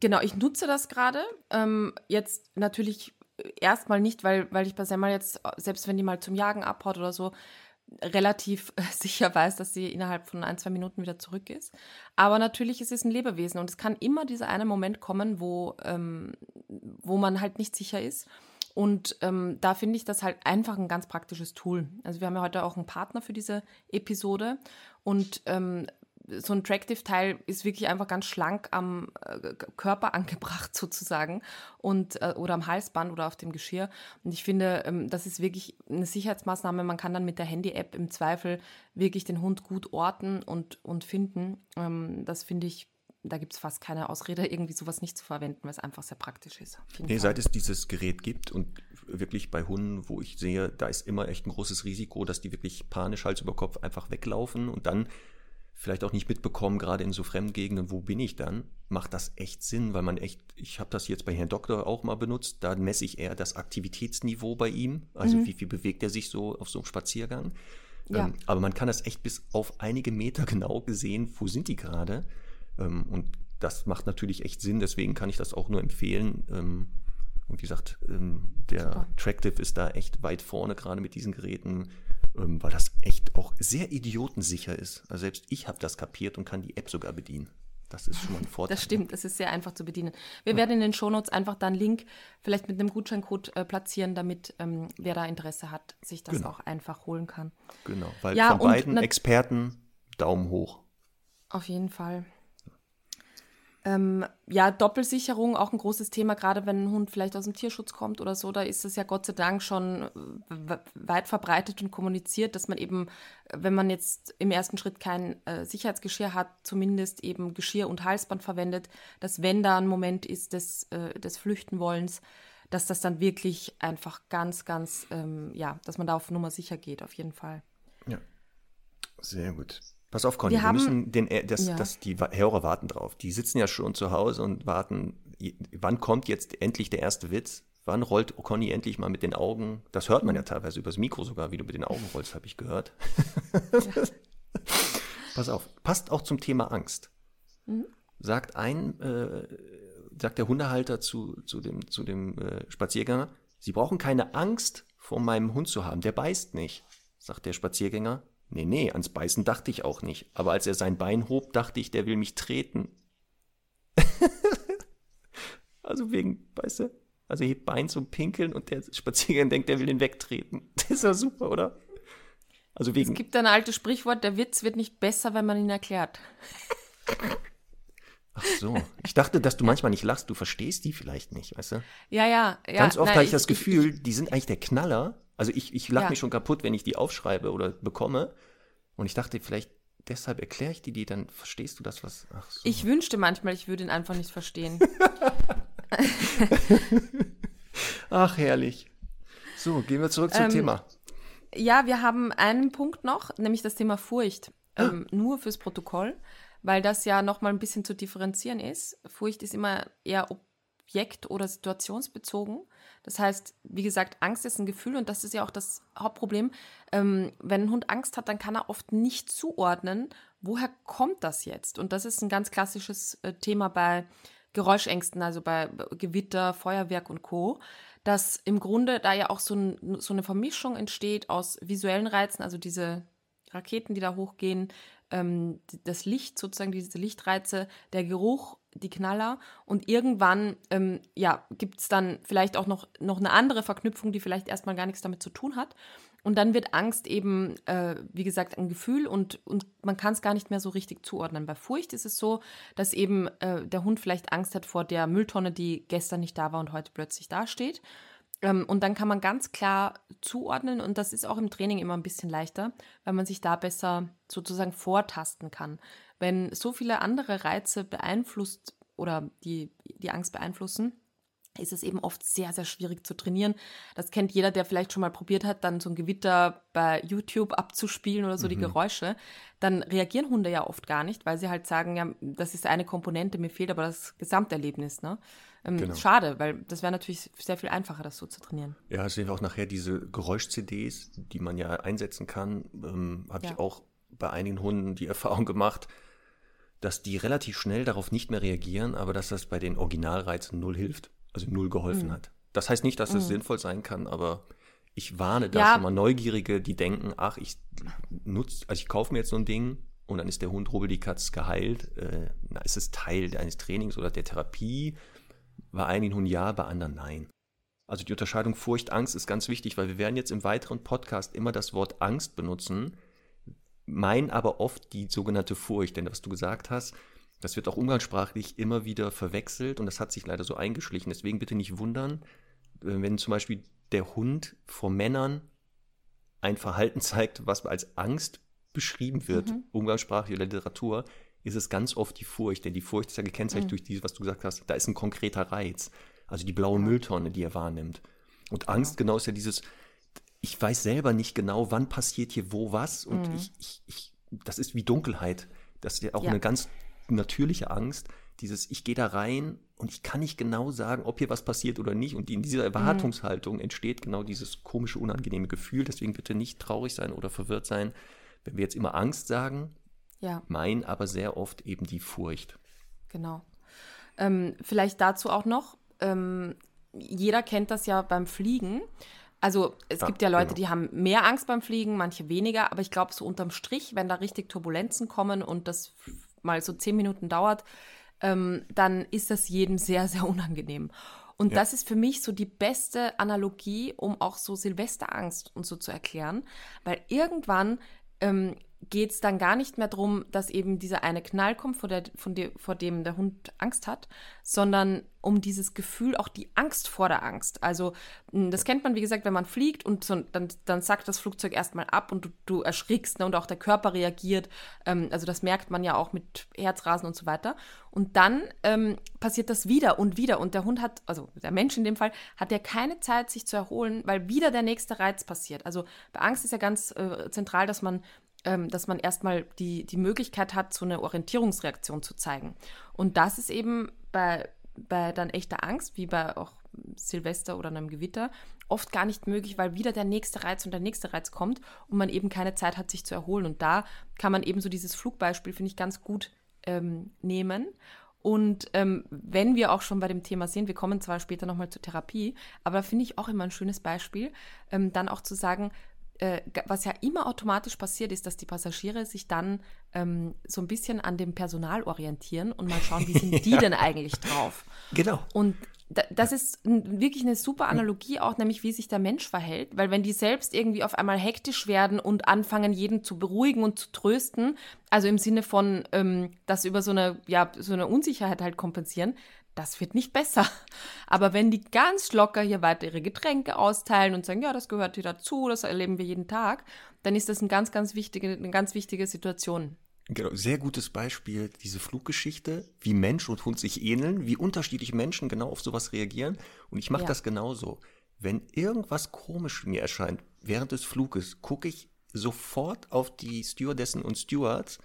Genau, ich nutze das gerade. Ähm, jetzt natürlich erstmal nicht, weil, weil ich bei Semmel jetzt, selbst wenn die mal zum Jagen abhaut oder so, relativ sicher weiß, dass sie innerhalb von ein, zwei Minuten wieder zurück ist. Aber natürlich ist es ein Lebewesen und es kann immer dieser eine Moment kommen, wo, ähm, wo man halt nicht sicher ist. Und ähm, da finde ich das halt einfach ein ganz praktisches Tool. Also wir haben ja heute auch einen Partner für diese Episode und ähm, so ein Tractive-Teil ist wirklich einfach ganz schlank am äh, Körper angebracht sozusagen und äh, oder am Halsband oder auf dem Geschirr. Und ich finde, ähm, das ist wirklich eine Sicherheitsmaßnahme. Man kann dann mit der Handy-App im Zweifel wirklich den Hund gut orten und, und finden. Ähm, das finde ich da gibt es fast keine Ausrede, irgendwie sowas nicht zu verwenden, weil es einfach sehr praktisch ist. Nee, seit es dieses Gerät gibt und wirklich bei Hunden, wo ich sehe, da ist immer echt ein großes Risiko, dass die wirklich panisch Hals über Kopf einfach weglaufen und dann vielleicht auch nicht mitbekommen, gerade in so Fremdgegenden, wo bin ich dann, macht das echt Sinn, weil man echt, ich habe das jetzt bei Herrn Doktor auch mal benutzt, da messe ich eher das Aktivitätsniveau bei ihm, also mhm. wie viel bewegt er sich so auf so einem Spaziergang. Ja. Ähm, aber man kann das echt bis auf einige Meter genau gesehen, wo sind die gerade. Ähm, und das macht natürlich echt Sinn, deswegen kann ich das auch nur empfehlen. Ähm, und wie gesagt, ähm, der Super. Tractive ist da echt weit vorne, gerade mit diesen Geräten ähm, weil das echt auch sehr idiotensicher ist. Also selbst ich habe das kapiert und kann die App sogar bedienen. Das ist schon mal ein Vorteil. Das stimmt, das ist sehr einfach zu bedienen. Wir ja. werden in den Shownotes einfach da einen Link vielleicht mit einem Gutscheincode äh, platzieren, damit ähm, wer da Interesse hat, sich das genau. auch einfach holen kann. Genau, weil ja, von beiden Experten Daumen hoch. Auf jeden Fall. Ähm, ja, Doppelsicherung auch ein großes Thema, gerade wenn ein Hund vielleicht aus dem Tierschutz kommt oder so. Da ist es ja Gott sei Dank schon weit verbreitet und kommuniziert, dass man eben, wenn man jetzt im ersten Schritt kein äh, Sicherheitsgeschirr hat, zumindest eben Geschirr und Halsband verwendet, dass wenn da ein Moment ist des, äh, des Flüchtenwollens, dass das dann wirklich einfach ganz, ganz, ähm, ja, dass man da auf Nummer sicher geht, auf jeden Fall. Ja, sehr gut. Pass auf, Conny, wir, wir müssen den, äh, das, ja. das, die Hörer warten drauf. Die sitzen ja schon zu Hause und warten, wann kommt jetzt endlich der erste Witz? Wann rollt Conny endlich mal mit den Augen? Das hört man ja teilweise übers Mikro sogar, wie du mit den Augen rollst, habe ich gehört. Ja. Pass auf, passt auch zum Thema Angst. Mhm. Sagt ein, äh, sagt der Hundehalter zu, zu dem, zu dem äh, Spaziergänger, Sie brauchen keine Angst vor meinem Hund zu haben, der beißt nicht, sagt der Spaziergänger. Nee, nee, ans Beißen dachte ich auch nicht. Aber als er sein Bein hob, dachte ich, der will mich treten. also wegen, weißt du, also hebt Bein zum Pinkeln und der Spaziergänger denkt, der will ihn wegtreten. Das ist ja super, oder? Also wegen. Es gibt ein altes Sprichwort, der Witz wird nicht besser, wenn man ihn erklärt. Ach so. Ich dachte, dass du manchmal nicht lachst, du verstehst die vielleicht nicht, weißt du? Ja, ja, ja. Ganz oft habe ich, ich das Gefühl, ich, die sind eigentlich der Knaller also ich, ich lache ja. mich schon kaputt, wenn ich die aufschreibe oder bekomme. Und ich dachte, vielleicht deshalb erkläre ich dir die, dann verstehst du das, was. Ach so. Ich wünschte manchmal, ich würde ihn einfach nicht verstehen. ach, herrlich. So, gehen wir zurück zum ähm, Thema. Ja, wir haben einen Punkt noch, nämlich das Thema Furcht. Ah. Ähm, nur fürs Protokoll, weil das ja nochmal ein bisschen zu differenzieren ist. Furcht ist immer eher objekt- oder situationsbezogen. Das heißt, wie gesagt, Angst ist ein Gefühl und das ist ja auch das Hauptproblem. Ähm, wenn ein Hund Angst hat, dann kann er oft nicht zuordnen, woher kommt das jetzt? Und das ist ein ganz klassisches äh, Thema bei Geräuschängsten, also bei Gewitter, Feuerwerk und Co dass im Grunde da ja auch so, ein, so eine Vermischung entsteht aus visuellen Reizen, also diese Raketen, die da hochgehen, ähm, das Licht sozusagen, diese Lichtreize, der Geruch, die Knaller und irgendwann ähm, ja, gibt es dann vielleicht auch noch, noch eine andere Verknüpfung, die vielleicht erstmal gar nichts damit zu tun hat. Und dann wird Angst eben, äh, wie gesagt, ein Gefühl und, und man kann es gar nicht mehr so richtig zuordnen. Bei Furcht ist es so, dass eben äh, der Hund vielleicht Angst hat vor der Mülltonne, die gestern nicht da war und heute plötzlich dasteht. Ähm, und dann kann man ganz klar zuordnen und das ist auch im Training immer ein bisschen leichter, weil man sich da besser sozusagen vortasten kann. Wenn so viele andere Reize beeinflusst oder die, die Angst beeinflussen, ist es eben oft sehr, sehr schwierig zu trainieren. Das kennt jeder, der vielleicht schon mal probiert hat, dann so ein Gewitter bei YouTube abzuspielen oder so mhm. die Geräusche. Dann reagieren Hunde ja oft gar nicht, weil sie halt sagen, ja, das ist eine Komponente, mir fehlt aber das Gesamterlebnis. Ne? Ähm, genau. Schade, weil das wäre natürlich sehr viel einfacher, das so zu trainieren. Ja, es sind auch nachher diese Geräusch-CDs, die man ja einsetzen kann. Ähm, Habe ja. ich auch bei einigen Hunden die Erfahrung gemacht, dass die relativ schnell darauf nicht mehr reagieren, aber dass das bei den Originalreizen null hilft also null geholfen mhm. hat. Das heißt nicht, dass es mhm. sinnvoll sein kann, aber ich warne da ja. schon mal Neugierige, die denken, ach, ich nutze, also ich kaufe mir jetzt so ein Ding und dann ist der Hund rubbel die Katz geheilt. Äh, na, ist es Teil eines Trainings oder der Therapie? Bei einigen Hunden ja, bei anderen nein. Also die Unterscheidung Furcht, Angst ist ganz wichtig, weil wir werden jetzt im weiteren Podcast immer das Wort Angst benutzen, meinen aber oft die sogenannte Furcht. Denn was du gesagt hast, das wird auch umgangssprachlich immer wieder verwechselt und das hat sich leider so eingeschlichen. Deswegen bitte nicht wundern, äh, wenn zum Beispiel der Hund vor Männern ein Verhalten zeigt, was als Angst beschrieben wird, mhm. umgangssprachlich oder Literatur, ist es ganz oft die Furcht. Denn die Furcht ist ja gekennzeichnet mhm. durch dieses, was du gesagt hast, da ist ein konkreter Reiz. Also die blaue Mülltonne, die er wahrnimmt. Und Angst genau ist ja dieses, ich weiß selber nicht genau, wann passiert hier wo was. Und mhm. ich, ich, ich, das ist wie Dunkelheit. Das ist ja auch ja. eine ganz natürliche Angst, dieses ich gehe da rein und ich kann nicht genau sagen, ob hier was passiert oder nicht. Und in dieser mhm. Erwartungshaltung entsteht genau dieses komische, unangenehme Gefühl. Deswegen bitte nicht traurig sein oder verwirrt sein, wenn wir jetzt immer Angst sagen. Ja. Meinen aber sehr oft eben die Furcht. Genau. Ähm, vielleicht dazu auch noch, ähm, jeder kennt das ja beim Fliegen. Also es ja, gibt ja Leute, genau. die haben mehr Angst beim Fliegen, manche weniger, aber ich glaube, so unterm Strich, wenn da richtig Turbulenzen kommen und das mal so zehn Minuten dauert, ähm, dann ist das jedem sehr, sehr unangenehm. Und ja. das ist für mich so die beste Analogie, um auch so Silvesterangst und so zu erklären, weil irgendwann ähm, geht es dann gar nicht mehr darum, dass eben dieser eine Knall kommt, vor, der, von de, vor dem der Hund Angst hat, sondern um dieses Gefühl, auch die Angst vor der Angst. Also das kennt man, wie gesagt, wenn man fliegt und so, dann, dann sackt das Flugzeug erstmal ab und du, du erschrickst ne, und auch der Körper reagiert. Ähm, also das merkt man ja auch mit Herzrasen und so weiter. Und dann ähm, passiert das wieder und wieder. Und der Hund hat, also der Mensch in dem Fall, hat ja keine Zeit, sich zu erholen, weil wieder der nächste Reiz passiert. Also bei Angst ist ja ganz äh, zentral, dass man ähm, dass man erstmal die, die Möglichkeit hat, so eine Orientierungsreaktion zu zeigen. Und das ist eben bei, bei dann echter Angst, wie bei auch Silvester oder einem Gewitter, oft gar nicht möglich, weil wieder der nächste Reiz und der nächste Reiz kommt und man eben keine Zeit hat, sich zu erholen. Und da kann man eben so dieses Flugbeispiel, finde ich, ganz gut ähm, nehmen. Und ähm, wenn wir auch schon bei dem Thema sind, wir kommen zwar später nochmal zur Therapie, aber da finde ich auch immer ein schönes Beispiel, ähm, dann auch zu sagen, äh, was ja immer automatisch passiert, ist, dass die Passagiere sich dann ähm, so ein bisschen an dem Personal orientieren und mal schauen, wie sind die ja. denn eigentlich drauf. Genau. Und das ist wirklich eine super Analogie auch, nämlich wie sich der Mensch verhält, weil wenn die selbst irgendwie auf einmal hektisch werden und anfangen, jeden zu beruhigen und zu trösten, also im Sinne von ähm, das über so eine, ja, so eine Unsicherheit halt kompensieren, das wird nicht besser. Aber wenn die ganz locker hier weiter ihre Getränke austeilen und sagen, ja, das gehört hier dazu, das erleben wir jeden Tag, dann ist das eine ganz, ganz wichtige, eine ganz wichtige Situation. Genau, sehr gutes Beispiel, diese Fluggeschichte, wie Mensch und Hund sich ähneln, wie unterschiedlich Menschen genau auf sowas reagieren. Und ich mache ja. das genauso. Wenn irgendwas komisch mir erscheint während des Fluges, gucke ich sofort auf die Stewardessen und Stewards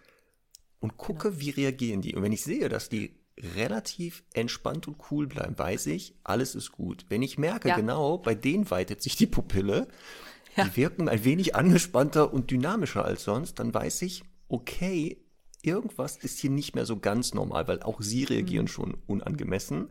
und gucke, genau. wie reagieren die. Und wenn ich sehe, dass die relativ entspannt und cool bleiben, weiß ich, alles ist gut. Wenn ich merke, ja. genau, bei denen weitet sich die Pupille, ja. die wirken ein wenig angespannter und dynamischer als sonst, dann weiß ich, okay, irgendwas ist hier nicht mehr so ganz normal, weil auch sie reagieren mhm. schon unangemessen.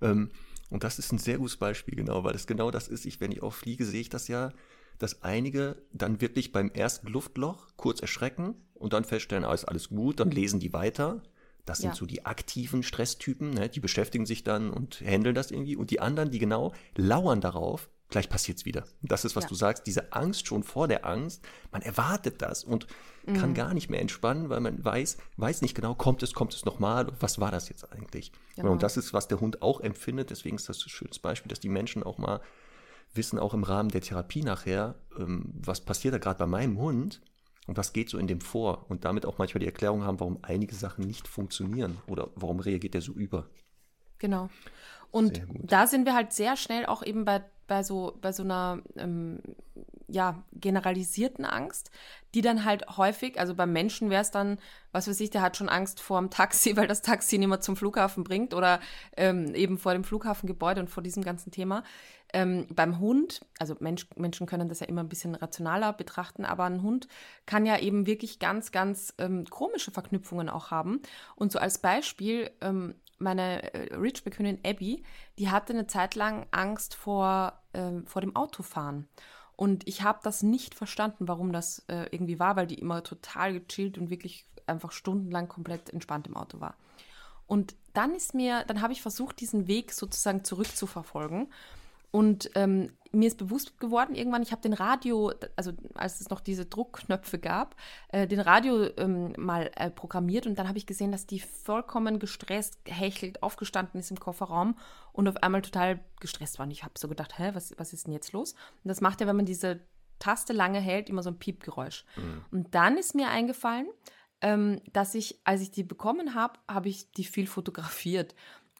Ähm, und das ist ein sehr gutes Beispiel, genau, weil es genau das ist. Ich, wenn ich auch fliege, sehe ich das ja, dass einige dann wirklich beim ersten Luftloch kurz erschrecken und dann feststellen, ah, ist alles gut, dann lesen die weiter. Das sind ja. so die aktiven Stresstypen, ne? die beschäftigen sich dann und handeln das irgendwie. Und die anderen, die genau lauern darauf, gleich passiert es wieder. Das ist, was ja. du sagst, diese Angst schon vor der Angst. Man erwartet das und mhm. kann gar nicht mehr entspannen, weil man weiß, weiß nicht genau, kommt es, kommt es nochmal, was war das jetzt eigentlich? Genau. Und das ist, was der Hund auch empfindet. Deswegen ist das ein schönes Beispiel, dass die Menschen auch mal wissen, auch im Rahmen der Therapie nachher, ähm, was passiert da gerade bei meinem Hund und was geht so in dem vor und damit auch manchmal die Erklärung haben, warum einige Sachen nicht funktionieren oder warum reagiert der so über. Genau. Und da sind wir halt sehr schnell auch eben bei, bei, so, bei so einer ähm, ja, generalisierten Angst, die dann halt häufig, also beim Menschen wäre es dann, was weiß ich, der hat schon Angst vor dem Taxi, weil das Taxi ihn immer zum Flughafen bringt oder ähm, eben vor dem Flughafengebäude und vor diesem ganzen Thema. Ähm, beim Hund, also Mensch, Menschen können das ja immer ein bisschen rationaler betrachten, aber ein Hund kann ja eben wirklich ganz, ganz ähm, komische Verknüpfungen auch haben. Und so als Beispiel, ähm, meine äh, Ridgeback-Hündin Abby, die hatte eine Zeit lang Angst vor, äh, vor dem Autofahren. Und ich habe das nicht verstanden, warum das äh, irgendwie war, weil die immer total gechillt und wirklich einfach stundenlang komplett entspannt im Auto war. Und dann ist mir, dann habe ich versucht, diesen Weg sozusagen zurückzuverfolgen und ähm, mir ist bewusst geworden, irgendwann, ich habe den Radio, also als es noch diese Druckknöpfe gab, äh, den Radio ähm, mal äh, programmiert und dann habe ich gesehen, dass die vollkommen gestresst, gehechelt, aufgestanden ist im Kofferraum und auf einmal total gestresst war. Und ich habe so gedacht, hä, was, was ist denn jetzt los? Und das macht ja, wenn man diese Taste lange hält, immer so ein Piepgeräusch. Mhm. Und dann ist mir eingefallen, ähm, dass ich, als ich die bekommen habe, habe ich die viel fotografiert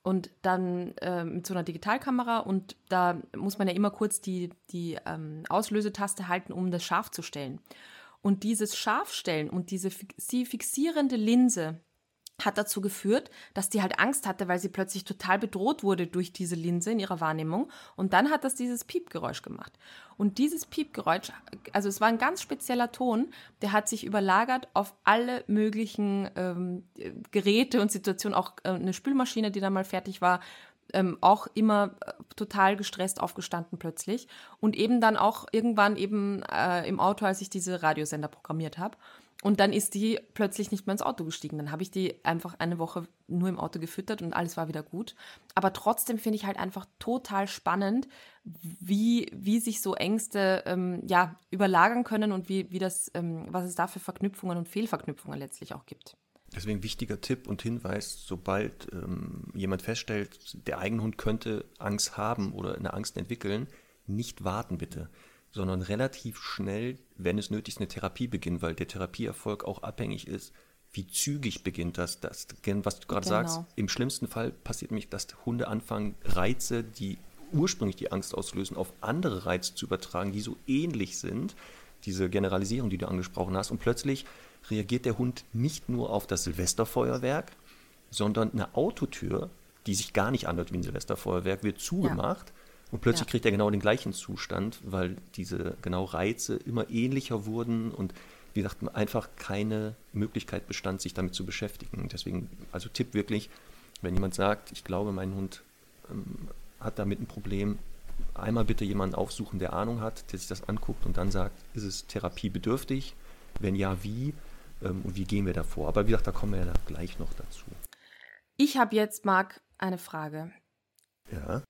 und dann äh, mit so einer Digitalkamera und da muss man ja immer kurz die, die ähm, Auslösetaste halten, um das scharf zu stellen. Und dieses Scharfstellen und diese sie fixierende Linse, hat dazu geführt, dass die halt Angst hatte, weil sie plötzlich total bedroht wurde durch diese Linse in ihrer Wahrnehmung. Und dann hat das dieses Piepgeräusch gemacht. Und dieses Piepgeräusch, also es war ein ganz spezieller Ton, der hat sich überlagert auf alle möglichen ähm, Geräte und Situationen. Auch äh, eine Spülmaschine, die dann mal fertig war, ähm, auch immer äh, total gestresst aufgestanden plötzlich. Und eben dann auch irgendwann eben äh, im Auto, als ich diese Radiosender programmiert habe. Und dann ist die plötzlich nicht mehr ins Auto gestiegen. Dann habe ich die einfach eine Woche nur im Auto gefüttert und alles war wieder gut. Aber trotzdem finde ich halt einfach total spannend, wie, wie sich so Ängste ähm, ja, überlagern können und wie, wie das, ähm, was es da für Verknüpfungen und Fehlverknüpfungen letztlich auch gibt. Deswegen wichtiger Tipp und Hinweis, sobald ähm, jemand feststellt, der eigene Hund könnte Angst haben oder eine Angst entwickeln, nicht warten bitte sondern relativ schnell, wenn es nötig ist, eine Therapie beginnen, weil der Therapieerfolg auch abhängig ist, wie zügig beginnt das. das was du gerade genau. sagst, im schlimmsten Fall passiert nämlich, dass Hunde anfangen, Reize, die ursprünglich die Angst auslösen, auf andere Reize zu übertragen, die so ähnlich sind. Diese Generalisierung, die du angesprochen hast. Und plötzlich reagiert der Hund nicht nur auf das Silvesterfeuerwerk, sondern eine Autotür, die sich gar nicht anhört wie ein Silvesterfeuerwerk, wird zugemacht. Ja. Und plötzlich ja. kriegt er genau den gleichen Zustand, weil diese genau Reize immer ähnlicher wurden und wie gesagt, einfach keine Möglichkeit bestand, sich damit zu beschäftigen. Deswegen, also Tipp wirklich, wenn jemand sagt, ich glaube, mein Hund ähm, hat damit ein Problem, einmal bitte jemanden aufsuchen, der Ahnung hat, der sich das anguckt und dann sagt, ist es therapiebedürftig? Wenn ja, wie? Ähm, und wie gehen wir davor? Aber wie gesagt, da kommen wir ja gleich noch dazu. Ich habe jetzt, Marc, eine Frage. Ja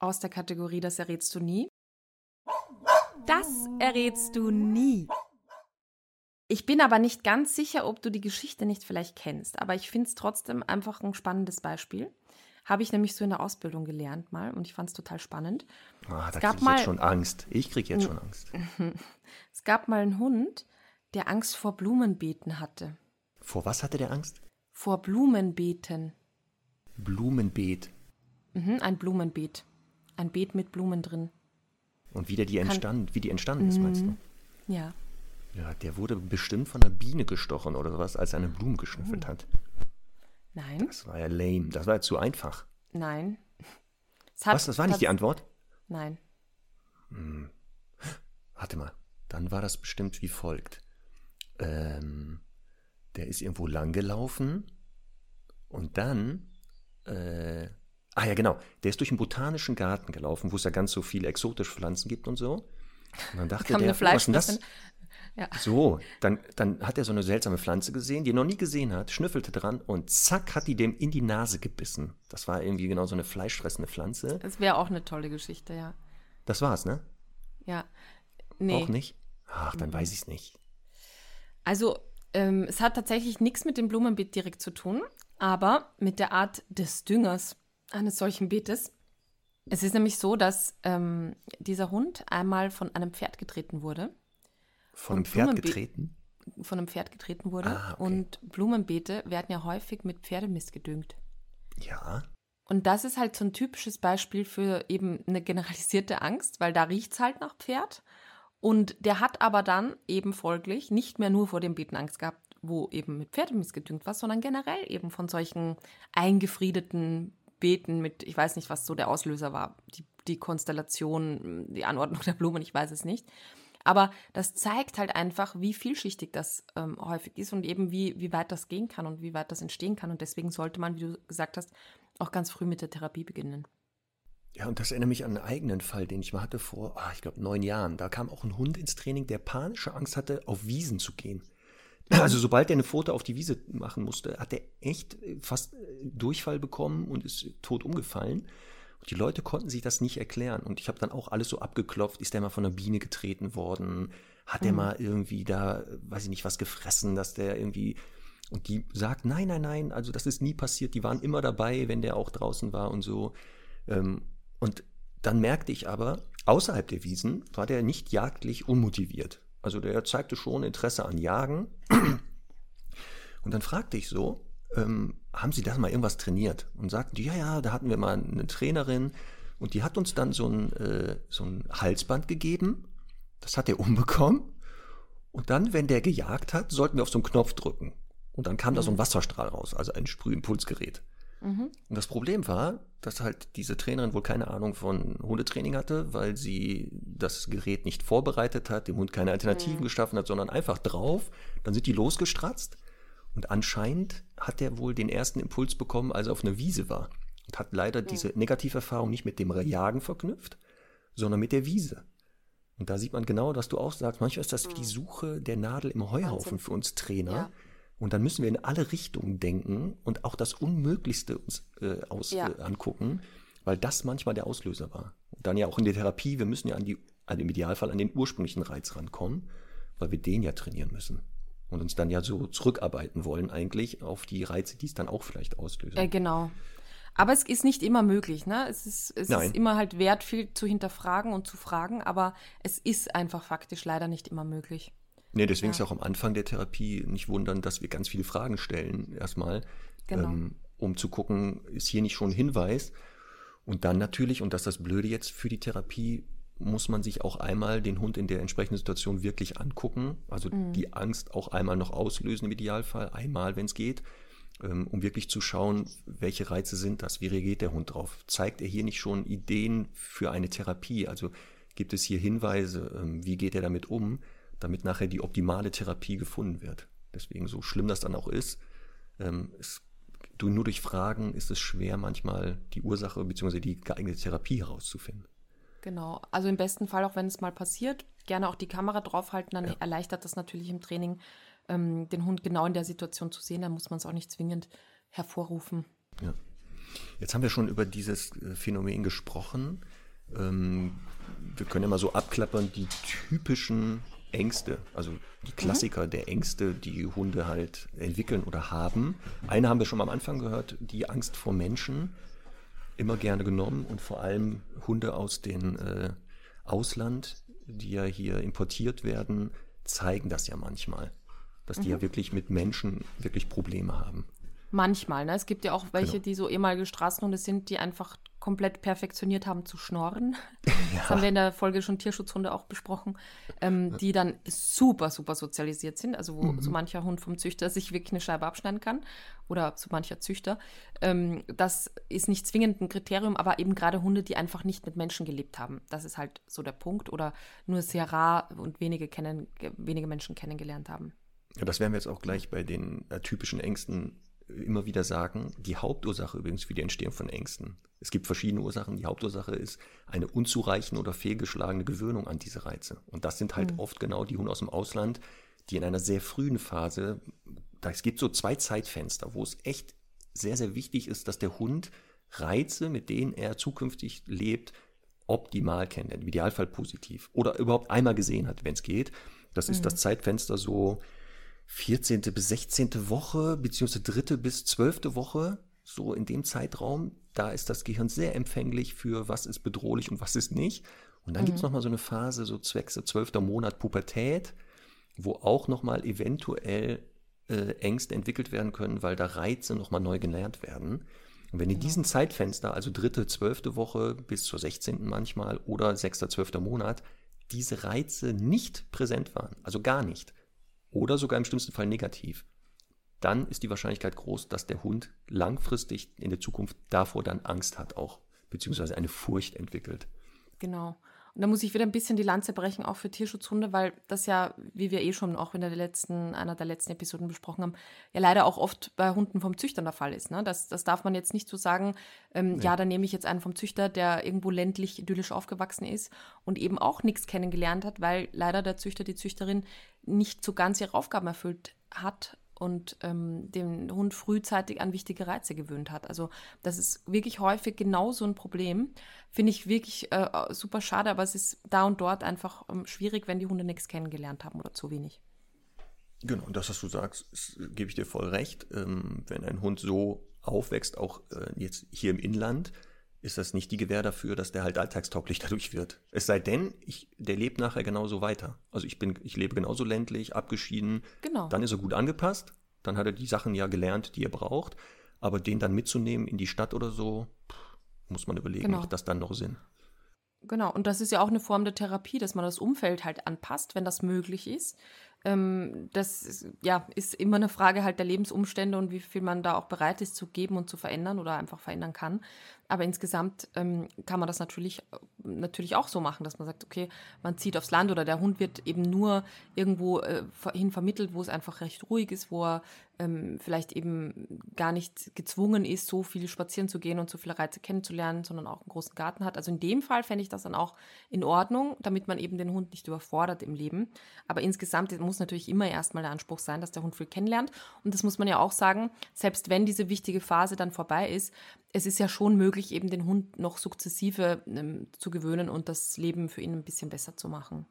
aus der Kategorie Das errätst du nie. Das errätst du nie. Ich bin aber nicht ganz sicher, ob du die Geschichte nicht vielleicht kennst, aber ich finde es trotzdem einfach ein spannendes Beispiel. Habe ich nämlich so in der Ausbildung gelernt mal und ich fand es total spannend. Ah, da kriege ich mal, jetzt schon Angst. Ich kriege jetzt schon Angst. es gab mal einen Hund, der Angst vor Blumenbeeten hatte. Vor was hatte der Angst? Vor Blumenbeeten. Blumenbeet. Mhm, ein Blumenbeet. Ein Beet mit Blumen drin. Und wie, der die entstand, wie die entstanden ist, meinst du? Ja. Ja, der wurde bestimmt von einer Biene gestochen oder sowas, als er eine Blume geschnüffelt hat. Nein, Das war ja lame. Das war ja zu einfach. nein. Was? Das war nicht die Antwort? Nein. Warte mal. Dann war das bestimmt wie folgt. Ähm, der ist irgendwo lang gelaufen und dann. Äh, ah ja, genau. Der ist durch den botanischen Garten gelaufen, wo es ja ganz so viele exotische Pflanzen gibt und so. Und dann dachte Kam der, oh, was ist denn das? Ja. So, dann, dann hat er so eine seltsame Pflanze gesehen, die er noch nie gesehen hat, schnüffelte dran und zack, hat die dem in die Nase gebissen. Das war irgendwie genau so eine fleischfressende Pflanze. Das wäre auch eine tolle Geschichte, ja. Das war's, ne? Ja. Nee. Auch nicht? Ach, dann weiß ich's nicht. Also, ähm, es hat tatsächlich nichts mit dem Blumenbeet direkt zu tun, aber mit der Art des Düngers eines solchen Beetes. Es ist nämlich so, dass ähm, dieser Hund einmal von einem Pferd getreten wurde, Von einem Pferd Blumenbeet- getreten? von einem Pferd getreten wurde Ah, okay. und Blumenbeete werden ja häufig mit Pferdemist gedüngt. Ja. Und das ist halt so ein typisches Beispiel für eben eine generalisierte Angst, weil da riecht es halt nach Pferd. Und der hat aber dann eben folglich nicht mehr nur vor dem Beeten Angst gehabt, wo eben mit Pferdemist gedüngt war, sondern generell eben von solchen eingefriedeten Beeten mit, ich weiß nicht, was so der Auslöser war, die, die Konstellation, die Anordnung der Blumen, ich weiß es nicht. Aber das zeigt halt einfach, wie vielschichtig das ähm, häufig ist und eben wie, wie weit das gehen kann und wie weit das entstehen kann. Und deswegen sollte man, wie du gesagt hast, auch ganz früh mit der Therapie beginnen. Ja, und das erinnert mich an einen eigenen Fall, den ich mal hatte vor, ah, ich glaube, neun Jahren. Da kam auch ein Hund ins Training, der panische Angst hatte, auf Wiesen zu gehen. Also sobald er eine Foto auf die Wiese machen musste, hat er echt äh, fast äh, Durchfall bekommen und ist tot umgefallen. Und die Leute konnten sich das nicht erklären. Und ich habe dann auch alles so abgeklopft. Ist der mal von einer Biene getreten worden? Hat der mal irgendwie da, äh, weiß ich nicht, was gefressen, dass der irgendwie. Und die sagt, nein, nein, nein, also das ist nie passiert. Die waren immer dabei, wenn der auch draußen war und so. Ähm, und dann merkte ich aber, außerhalb der Wiesen war der nicht jagdlich unmotiviert. Also der zeigte schon Interesse an Jagen. Und dann fragte ich so, ähm, haben Sie da mal irgendwas trainiert? Und sagten die, ja, ja, da hatten wir mal eine Trainerin und die hat uns dann so ein, äh, so ein Halsband gegeben. Das hat er umbekommen. Und dann, wenn der gejagt hat, sollten wir auf so einen Knopf drücken. Und dann kam da so ein Wasserstrahl raus, also ein Sprühimpulsgerät. Und das Problem war, dass halt diese Trainerin wohl keine Ahnung von Hundetraining hatte, weil sie das Gerät nicht vorbereitet hat, dem Hund keine Alternativen geschaffen hat, sondern einfach drauf. Dann sind die losgestratzt. Und anscheinend hat er wohl den ersten Impuls bekommen, als er auf einer Wiese war. Und hat leider diese Negativerfahrung nicht mit dem Jagen verknüpft, sondern mit der Wiese. Und da sieht man genau, dass du auch sagst, manchmal ist das wie die Suche der Nadel im Heuhaufen für uns Trainer. Ja. Und dann müssen wir in alle Richtungen denken und auch das Unmöglichste uns äh, aus, Ja. äh, angucken, weil das manchmal der Auslöser war. Und dann ja auch in der Therapie, wir müssen ja an die, also im Idealfall an den ursprünglichen Reiz rankommen, weil wir den ja trainieren müssen. Und uns dann ja so zurückarbeiten wollen eigentlich auf die Reize, die es dann auch vielleicht auslösen. Äh, genau. Aber es ist nicht immer möglich, ne? Es ist, es Nein. ist immer halt wert, viel zu hinterfragen und zu fragen, aber es ist einfach faktisch leider nicht immer möglich. Nee, deswegen Ja. ist auch am Anfang der Therapie nicht wundern, dass wir ganz viele Fragen stellen, erstmal, Genau. ähm, um zu gucken, ist hier nicht schon ein Hinweis? Und dann natürlich, und das ist das Blöde jetzt für die Therapie, muss man sich auch einmal den Hund in der entsprechenden Situation wirklich angucken, also Mhm. die Angst auch einmal noch auslösen im Idealfall, einmal, wenn es geht, ähm, um wirklich zu schauen, welche Reize sind das, wie reagiert der Hund drauf? Zeigt er hier nicht schon Ideen für eine Therapie? Also gibt es hier Hinweise, ähm, wie geht er damit um, damit nachher die optimale Therapie gefunden wird? Deswegen, so schlimm das dann auch ist, ähm, es, nur durch Fragen ist es schwer, manchmal die Ursache bzw. die geeignete Therapie herauszufinden. Genau. Also im besten Fall, auch wenn es mal passiert, gerne auch die Kamera draufhalten, dann erleichtert das natürlich im Training, ähm, den Hund genau in der Situation zu sehen. Dann muss man es auch nicht zwingend hervorrufen. Ja. Jetzt haben wir schon über dieses äh, Phänomen gesprochen. Ähm, wir können ja mal so abklappern, die typischen Ängste, also die Klassiker der Ängste, die Hunde halt entwickeln oder haben. Eine haben wir schon mal am Anfang gehört, die Angst vor Menschen. Immer gerne genommen und vor allem Hunde aus dem äh, Ausland, die ja hier importiert werden, zeigen das ja manchmal. dass die mhm. ja wirklich mit Menschen wirklich Probleme haben. Manchmal, ne? Es gibt ja auch welche, genau. die so ehemalige Straßenhunde sind, die einfach komplett perfektioniert haben zu schnorren. Ja. Das haben wir in der Folge schon Tierschutzhunde auch besprochen, ähm, die dann super, super sozialisiert sind. Also wo mhm. so mancher Hund vom Züchter sich wirklich eine Scheibe abschneiden kann oder so mancher Züchter. Ähm, das ist nicht zwingend ein Kriterium, aber eben gerade Hunde, die einfach nicht mit Menschen gelebt haben. Das ist halt so der Punkt oder nur sehr rar und wenige, kennen, wenige Menschen kennengelernt haben. Ja, das werden wir jetzt auch gleich bei den äh, typischen Ängsten immer wieder sagen, die Hauptursache übrigens für die Entstehung von Ängsten. Es gibt verschiedene Ursachen. Die Hauptursache ist eine unzureichende oder fehlgeschlagene Gewöhnung an diese Reize. Und das sind halt mhm. oft genau die Hunde aus dem Ausland, die in einer sehr frühen Phase, es gibt so zwei Zeitfenster, wo es echt sehr, sehr wichtig ist, dass der Hund Reize, mit denen er zukünftig lebt, optimal kennt, im Idealfall positiv oder überhaupt einmal gesehen hat, wenn es geht. Das ist mhm. das Zeitfenster so 14. bis 16. Woche, beziehungsweise dritte bis zwölfte Woche, so in dem Zeitraum, da ist das Gehirn sehr empfänglich für was ist bedrohlich und was ist nicht. Und dann mhm. gibt es nochmal so eine Phase, so zwecks zwölfter Monat Pubertät, wo auch nochmal eventuell äh, Ängste entwickelt werden können, weil da Reize nochmal neu gelernt werden. Und wenn in diesem Zeitfenster, also dritte, zwölfte Woche bis zur 16. manchmal oder sechster, zwölfter Monat, diese Reize nicht präsent waren, also gar nicht, oder sogar im schlimmsten Fall negativ, dann ist die Wahrscheinlichkeit groß, dass der Hund langfristig in der Zukunft davor dann Angst hat auch, beziehungsweise eine Furcht entwickelt. Genau. Und da muss ich wieder ein bisschen die Lanze brechen, auch für Tierschutzhunde, weil das ja, wie wir eh schon auch in der letzten, einer der letzten Episoden besprochen haben, ja leider auch oft bei Hunden vom Züchter der Fall ist. Ne? Das, das darf man jetzt nicht so sagen, ähm, nee. ja, dann nehme ich jetzt einen vom Züchter, der irgendwo ländlich idyllisch aufgewachsen ist und eben auch nichts kennengelernt hat, weil leider der Züchter, die Züchterin nicht so ganz ihre Aufgaben erfüllt hat und ähm, den Hund frühzeitig an wichtige Reize gewöhnt hat. Also das ist wirklich häufig genau so ein Problem. Finde ich wirklich äh, super schade, aber es ist da und dort einfach ähm, schwierig, wenn die Hunde nichts kennengelernt haben oder zu wenig. Genau, und das, was du sagst, ist, gebe ich dir voll recht. Ähm, wenn ein Hund so aufwächst, auch äh, jetzt hier im Inland, ist das nicht die Gewähr dafür, dass der halt alltagstauglich dadurch wird. Es sei denn, ich, der lebt nachher genauso weiter. Also ich bin, ich lebe genauso ländlich, abgeschieden. Genau. Dann ist er gut angepasst. Dann hat er die Sachen ja gelernt, die er braucht. Aber den dann mitzunehmen in die Stadt oder so, muss man überlegen, genau. macht das dann noch Sinn? Genau, und das ist ja auch eine Form der Therapie, dass man das Umfeld halt anpasst, wenn das möglich ist. Ähm, das ist, ja, ist immer eine Frage halt der Lebensumstände und wie viel man da auch bereit ist zu geben und zu verändern oder einfach verändern kann. Aber insgesamt ähm, kann man das natürlich, natürlich auch so machen, dass man sagt, okay, man zieht aufs Land oder der Hund wird eben nur irgendwo äh, hin vermittelt, wo es einfach recht ruhig ist, wo er ähm, vielleicht eben gar nicht gezwungen ist, so viel spazieren zu gehen und so viele Reize kennenzulernen, sondern auch einen großen Garten hat. Also in dem Fall fände ich das dann auch in Ordnung, damit man eben den Hund nicht überfordert im Leben. Aber insgesamt muss natürlich immer erstmal der Anspruch sein, dass der Hund viel kennenlernt. Und das muss man ja auch sagen, selbst wenn diese wichtige Phase dann vorbei ist, es ist ja schon möglich, eben den Hund noch sukzessive ähm, zu gewöhnen und das Leben für ihn ein bisschen besser zu machen.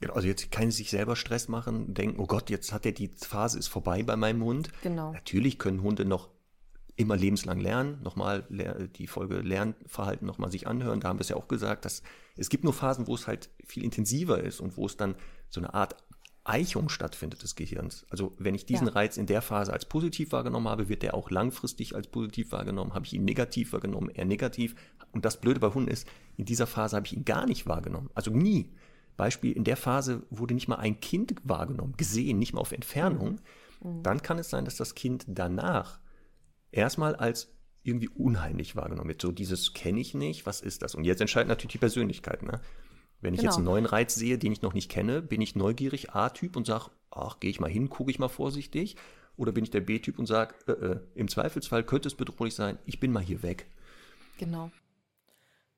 Genau, also jetzt kann sich selber Stress machen, denken, oh Gott, jetzt hat er die Phase ist vorbei bei meinem Hund. Genau. Natürlich können Hunde noch immer lebenslang lernen, nochmal die Folge Lernverhalten nochmal sich anhören. Da haben wir es ja auch gesagt, dass es gibt nur Phasen, wo es halt viel intensiver ist und wo es dann so eine Art Eichung stattfindet des Gehirns. Also wenn ich diesen ja. Reiz in der Phase als positiv wahrgenommen habe, wird der auch langfristig als positiv wahrgenommen. Habe ich ihn negativ wahrgenommen, eher negativ. Und das Blöde bei Hunden ist, in dieser Phase habe ich ihn gar nicht wahrgenommen. Also nie. Beispiel, in der Phase wurde nicht mal ein Kind wahrgenommen, gesehen, nicht mal auf Entfernung. Mhm. Dann kann es sein, dass das Kind danach erstmal als irgendwie unheimlich wahrgenommen wird. So dieses kenne ich nicht, was ist das? Und jetzt entscheidet natürlich die Persönlichkeit. Ne? Wenn ich genau. jetzt einen neuen Reiz sehe, den ich noch nicht kenne, bin ich neugierig A-Typ und sage, ach, gehe ich mal hin, gucke ich mal vorsichtig. Oder bin ich der B-Typ und sage, äh, äh, im Zweifelsfall könnte es bedrohlich sein, ich bin mal hier weg. Genau.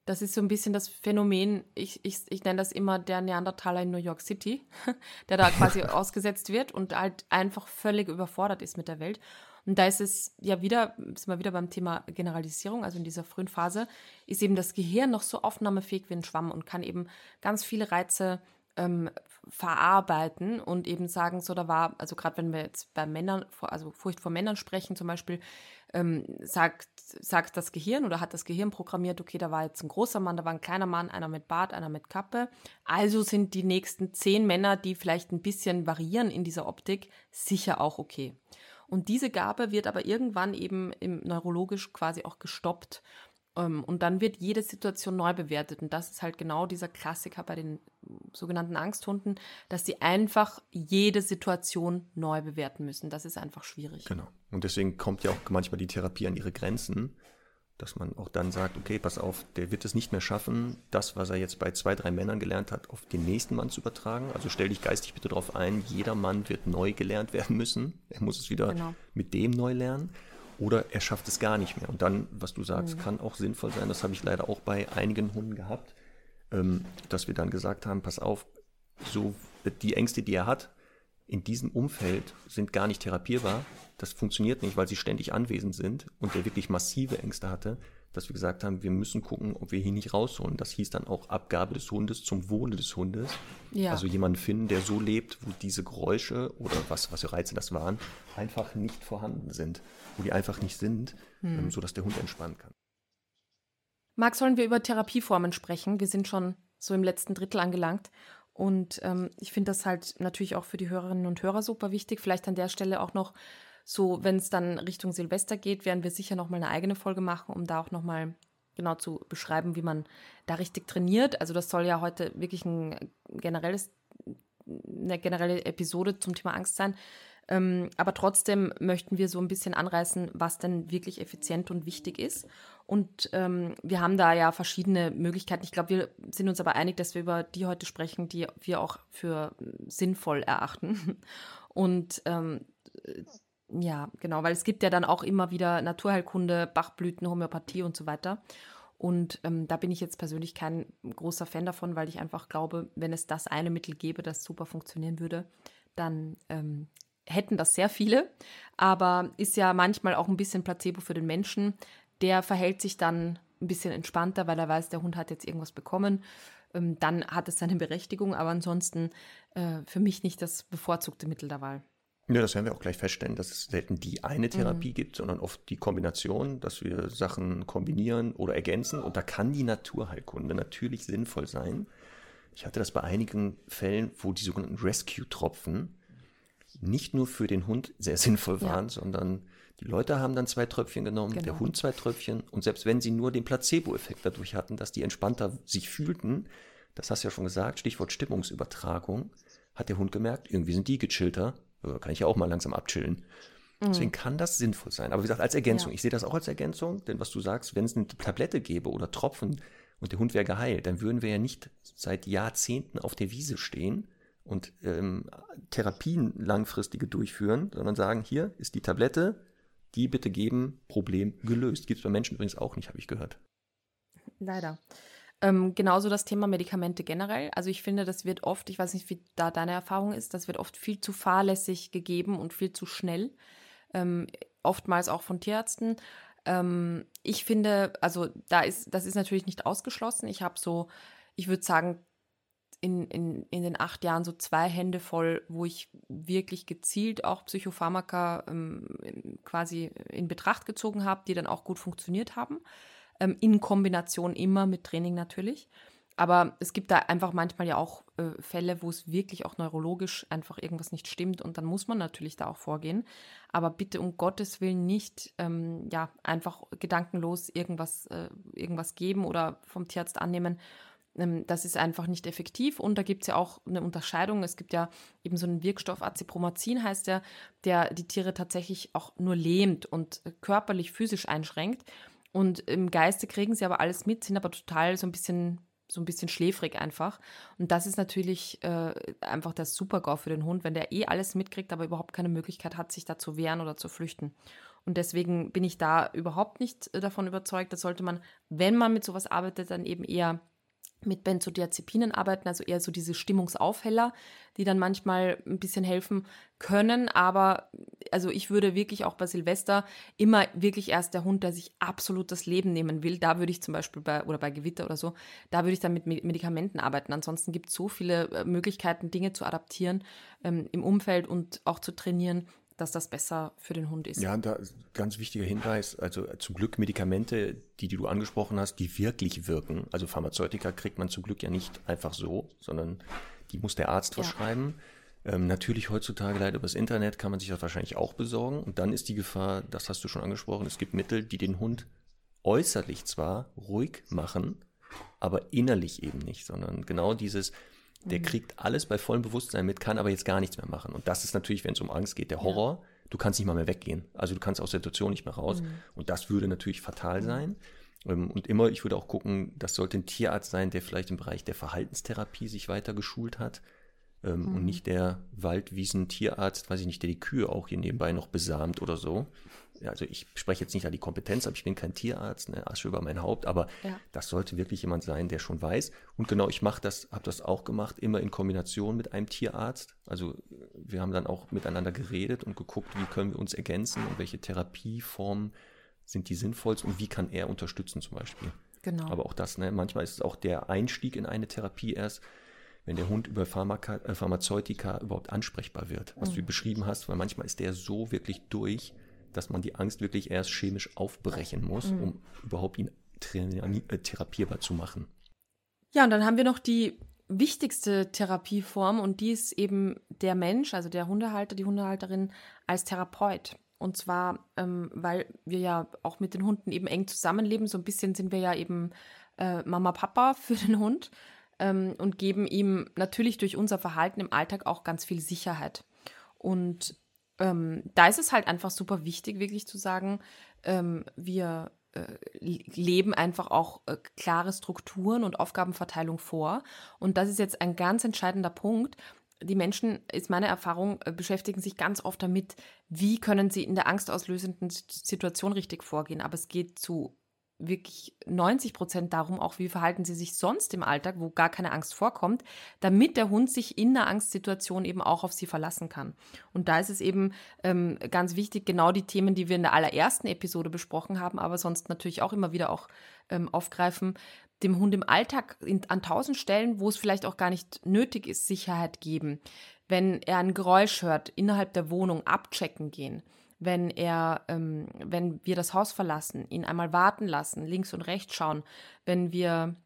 Das ist so ein bisschen das Phänomen, ich, ich, ich nenne das immer der Neandertaler in New York City, der da quasi ausgesetzt wird und halt einfach völlig überfordert ist mit der Welt. Und da ist es ja wieder, sind wir wieder beim Thema Generalisierung, also in dieser frühen Phase, ist eben das Gehirn noch so aufnahmefähig wie ein Schwamm und kann eben ganz viele Reize ähm, verarbeiten und eben sagen, so da war, also gerade wenn wir jetzt bei Männern, also Furcht vor Männern sprechen zum Beispiel, ähm, sagt, sagt das Gehirn oder hat das Gehirn programmiert, okay, da war jetzt ein großer Mann, da war ein kleiner Mann, einer mit Bart, einer mit Kappe. Also sind die nächsten zehn Männer, die vielleicht ein bisschen variieren in dieser Optik, sicher auch okay. Und diese Gabe wird aber irgendwann eben im neurologisch quasi auch gestoppt. Ähm, und dann wird jede Situation neu bewertet. Und das ist halt genau dieser Klassiker bei den sogenannten Angsthunden, dass sie einfach jede Situation neu bewerten müssen. Das ist einfach schwierig. Genau. Und deswegen kommt ja auch manchmal die Therapie an ihre Grenzen, dass man auch dann sagt, okay, pass auf, der wird es nicht mehr schaffen, das, was er jetzt bei zwei, drei Männern gelernt hat, auf den nächsten Mann zu übertragen. Also stell dich geistig bitte darauf ein, jeder Mann wird neu gelernt werden müssen. Er muss es wieder genau. mit dem neu lernen. Oder er schafft es gar nicht mehr. Und dann, was du sagst, mhm. kann auch sinnvoll sein. Das habe ich leider auch bei einigen Hunden gehabt, ähm, dass wir dann gesagt haben, pass auf, so die Ängste, die er hat, in diesem Umfeld sind gar nicht therapierbar. Das funktioniert nicht, weil sie ständig anwesend sind und der wirklich massive Ängste hatte, dass wir gesagt haben, wir müssen gucken, ob wir ihn nicht rausholen. Das hieß dann auch Abgabe des Hundes zum Wohle des Hundes. Ja. Also jemanden finden, der so lebt, wo diese Geräusche oder was, was für Reize das waren, einfach nicht vorhanden sind, wo die einfach nicht sind, hm. Ähm, sodass der Hund entspannen kann. Max, sollen wir über Therapieformen sprechen? Wir sind schon so im letzten Drittel angelangt. Und ähm, ich finde das halt natürlich auch für die Hörerinnen und Hörer super wichtig. Vielleicht an der Stelle auch noch so, wenn es dann Richtung Silvester geht, werden wir sicher nochmal eine eigene Folge machen, um da auch nochmal genau zu beschreiben, wie man da richtig trainiert. Also das soll ja heute wirklich ein generelles, eine generelle Episode zum Thema Angst sein. Ähm, aber trotzdem möchten wir so ein bisschen anreißen, was denn wirklich effizient und wichtig ist. Und ähm, wir haben da ja verschiedene Möglichkeiten. Ich glaube, wir sind uns aber einig, dass wir über die heute sprechen, die wir auch für sinnvoll erachten. Und ähm, ja, genau, weil es gibt ja dann auch immer wieder Naturheilkunde, Bachblüten, Homöopathie und so weiter. Und ähm, da bin ich jetzt persönlich kein großer Fan davon, weil ich einfach glaube, wenn es das eine Mittel gäbe, das super funktionieren würde, dann ähm, hätten das sehr viele, aber ist ja manchmal auch ein bisschen Placebo für den Menschen. Der verhält sich dann ein bisschen entspannter, weil er weiß, der Hund hat jetzt irgendwas bekommen. Ähm, dann hat es seine Berechtigung, aber ansonsten äh, für mich nicht das bevorzugte Mittel der Wahl. Ja, das werden wir auch gleich feststellen, dass es selten die eine Therapie mhm. gibt, sondern oft die Kombination, dass wir Sachen kombinieren oder ergänzen. Und da kann die Naturheilkunde natürlich sinnvoll sein. Ich hatte das bei einigen Fällen, wo die sogenannten Rescue-Tropfen nicht nur für den Hund sehr sinnvoll waren, ja. sondern die Leute haben dann zwei Tröpfchen genommen, genau. der Hund zwei Tröpfchen. Und selbst wenn sie nur den Placebo-Effekt dadurch hatten, dass die entspannter sich fühlten, das hast du ja schon gesagt, Stichwort Stimmungsübertragung, hat der Hund gemerkt, irgendwie sind die gechillter, kann ich ja auch mal langsam abchillen. Mhm. Deswegen kann das sinnvoll sein. Aber wie gesagt, als Ergänzung. Ja. Ich sehe das auch als Ergänzung, denn was du sagst, wenn es eine Tablette gäbe oder Tropfen und der Hund wäre geheilt, dann würden wir ja nicht seit Jahrzehnten auf der Wiese stehen und ähm, Therapien langfristige durchführen, sondern sagen, hier ist die Tablette, die bitte geben, Problem gelöst. Gibt es bei Menschen übrigens auch nicht, habe ich gehört. Leider. Ähm, genauso das Thema Medikamente generell. Also ich finde, das wird oft, ich weiß nicht, wie da deine Erfahrung ist, das wird oft viel zu fahrlässig gegeben und viel zu schnell. Ähm, oftmals auch von Tierärzten. Ähm, ich finde, also da ist, das ist natürlich nicht ausgeschlossen. Ich habe so, ich würde sagen, in, in, in den acht Jahren so zwei Hände voll, wo ich wirklich gezielt auch Psychopharmaka ähm, quasi in Betracht gezogen habe, die dann auch gut funktioniert haben. Ähm, in Kombination immer mit Training natürlich. Aber es gibt da einfach manchmal ja auch äh, Fälle, wo es wirklich auch neurologisch einfach irgendwas nicht stimmt und dann muss man natürlich da auch vorgehen. Aber bitte um Gottes Willen nicht ähm, ja, einfach gedankenlos irgendwas, äh, irgendwas geben oder vom Tierarzt annehmen ähm, das ist einfach nicht effektiv. Und da gibt es ja auch eine Unterscheidung. Es gibt ja eben so einen Wirkstoff, Acipromazin heißt der, der die Tiere tatsächlich auch nur lähmt und körperlich, physisch einschränkt. Und im Geiste kriegen sie aber alles mit, sind aber total so ein bisschen so ein bisschen schläfrig einfach. Und das ist natürlich äh, einfach der Super-GAU für den Hund, wenn der eh alles mitkriegt, aber überhaupt keine Möglichkeit hat, sich da zu wehren oder zu flüchten. Und deswegen bin ich da überhaupt nicht äh, davon überzeugt, da sollte man, wenn man mit sowas arbeitet, dann eben eher mit Benzodiazepinen arbeiten, also eher so diese Stimmungsaufheller, die dann manchmal ein bisschen helfen können. Aber also ich würde wirklich auch bei Silvester immer wirklich erst der Hund, der sich absolut das Leben nehmen will, da würde ich zum Beispiel bei, oder bei Gewitter oder so, da würde ich dann mit Medikamenten arbeiten. Ansonsten gibt es so viele äh, Möglichkeiten, Dinge zu adaptieren ähm, im Umfeld und auch zu trainieren, dass das besser für den Hund ist. Ja, da ganz wichtiger Hinweis, also zum Glück Medikamente, die, die du angesprochen hast, die wirklich wirken. Also Pharmazeutika kriegt man zum Glück ja nicht einfach so, sondern die muss der Arzt ja. verschreiben. Ähm, natürlich heutzutage leider übers Internet kann man sich das wahrscheinlich auch besorgen. Und dann ist die Gefahr, das hast du schon angesprochen, es gibt Mittel, die den Hund äußerlich zwar ruhig machen, aber innerlich eben nicht, sondern genau dieses, der mhm. kriegt alles bei vollem Bewusstsein mit, kann aber jetzt gar nichts mehr machen. Und das ist natürlich, wenn es um Angst geht, der Horror. Ja. Du kannst nicht mal mehr weggehen. Also du kannst aus der Situation nicht mehr raus. Mhm. Und das würde natürlich fatal mhm. sein. Ähm, und immer, ich würde auch gucken, das sollte ein Tierarzt sein, der vielleicht im Bereich der Verhaltenstherapie sich weiter geschult hat. Ähm, mhm. Und nicht der Waldwiesen-Tierarzt, weiß ich nicht, der die Kühe auch hier nebenbei noch besamt oder so also ich spreche jetzt nicht an die Kompetenz, aber ich bin kein Tierarzt, ne, Asche über mein Haupt, aber ja. das sollte wirklich jemand sein, der schon weiß. Und genau, ich mache das, habe das auch gemacht, immer in Kombination mit einem Tierarzt. Also wir haben dann auch miteinander geredet und geguckt, wie können wir uns ergänzen und welche Therapieformen sind die sinnvollsten und wie kann er unterstützen zum Beispiel. Genau. Aber auch das, ne, manchmal ist es auch der Einstieg in eine Therapie erst, wenn der Hund über Pharmaka, äh, Pharmazeutika überhaupt ansprechbar wird, was mhm. du beschrieben hast, weil manchmal ist der so wirklich durch, dass man die Angst wirklich erst chemisch aufbrechen muss, mhm. um überhaupt ihn äh, therapierbar zu machen. Ja, und dann haben wir noch die wichtigste Therapieform und die ist eben der Mensch, also der Hundehalter, die Hundehalterin als Therapeut. Und zwar, ähm, weil wir ja auch mit den Hunden eben eng zusammenleben. So ein bisschen sind wir ja eben äh, Mama, Papa für den Hund ähm, und geben ihm natürlich durch unser Verhalten im Alltag auch ganz viel Sicherheit. Und ähm, da ist es halt einfach super wichtig, wirklich zu sagen, ähm, wir äh, leben einfach auch äh, klare Strukturen und Aufgabenverteilung vor. Und das ist jetzt ein ganz entscheidender Punkt. Die Menschen, ist meine Erfahrung, äh, beschäftigen sich ganz oft damit, wie können sie in der angstauslösenden Situation richtig vorgehen. Aber es geht zu wirklich 90 Prozent darum, auch wie verhalten sie sich sonst im Alltag, wo gar keine Angst vorkommt, damit der Hund sich in einer Angstsituation eben auch auf sie verlassen kann. Und da ist es eben ähm, ganz wichtig, genau die Themen, die wir in der allerersten Episode besprochen haben, aber sonst natürlich auch immer wieder auch ähm, aufgreifen, dem Hund im Alltag in, an tausend Stellen, wo es vielleicht auch gar nicht nötig ist, Sicherheit geben. Wenn er ein Geräusch hört, innerhalb der Wohnung abchecken gehen wenn er, ähm, wenn wir das Haus verlassen, ihn einmal warten lassen, links und rechts schauen, wenn wir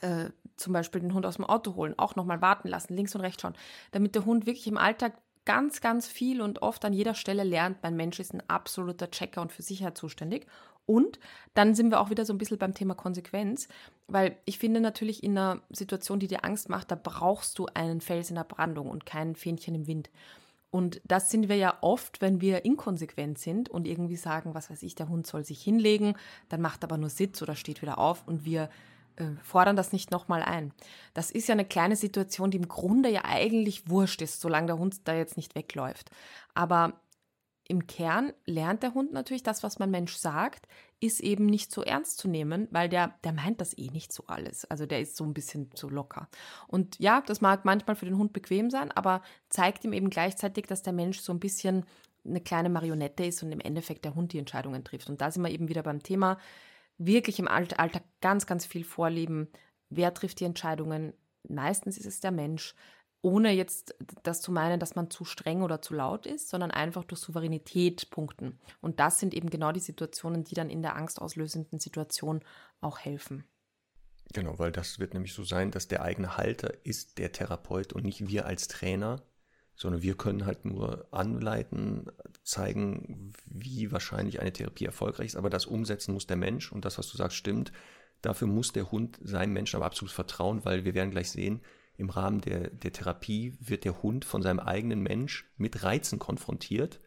äh, zum Beispiel den Hund aus dem Auto holen, auch nochmal warten lassen, links und rechts schauen, damit der Hund wirklich im Alltag ganz, ganz viel und oft an jeder Stelle lernt, mein Mensch ist ein absoluter Checker und für Sicherheit zuständig. Und dann sind wir auch wieder so ein bisschen beim Thema Konsequenz, weil ich finde natürlich in einer Situation, die dir Angst macht, da brauchst du einen Fels in der Brandung und kein Fähnchen im Wind. Und das sind wir ja oft, wenn wir inkonsequent sind und irgendwie sagen, was weiß ich, der Hund soll sich hinlegen, dann macht aber nur Sitz oder steht wieder auf und wir äh, fordern das nicht nochmal ein. Das ist ja eine kleine Situation, die im Grunde ja eigentlich wurscht ist, solange der Hund da jetzt nicht wegläuft. Aber im Kern lernt der Hund natürlich das, was mein Mensch sagt, ist eben nicht so ernst zu nehmen, weil der, der meint das eh nicht so alles. Also der ist so ein bisschen zu locker. Und ja, das mag manchmal für den Hund bequem sein, aber zeigt ihm eben gleichzeitig, dass der Mensch so ein bisschen eine kleine Marionette ist und im Endeffekt der Hund die Entscheidungen trifft. Und da sind wir eben wieder beim Thema, wirklich im Alltag ganz, ganz viel vorleben. Wer trifft die Entscheidungen? Meistens ist es der Mensch ohne jetzt das zu meinen, dass man zu streng oder zu laut ist, sondern einfach durch Souveränität punkten. Und das sind eben genau die Situationen, die dann in der angstauslösenden Situation auch helfen. Genau, weil das wird nämlich so sein, dass der eigene Halter ist der Therapeut und nicht wir als Trainer, sondern wir können halt nur anleiten, zeigen, wie wahrscheinlich eine Therapie erfolgreich ist, aber das umsetzen muss der Mensch und das, was du sagst, stimmt. Dafür muss der Hund seinem Menschen aber absolut vertrauen, weil wir werden gleich sehen, im Rahmen der, der Therapie wird der Hund von seinem eigenen Mensch mit Reizen konfrontiert,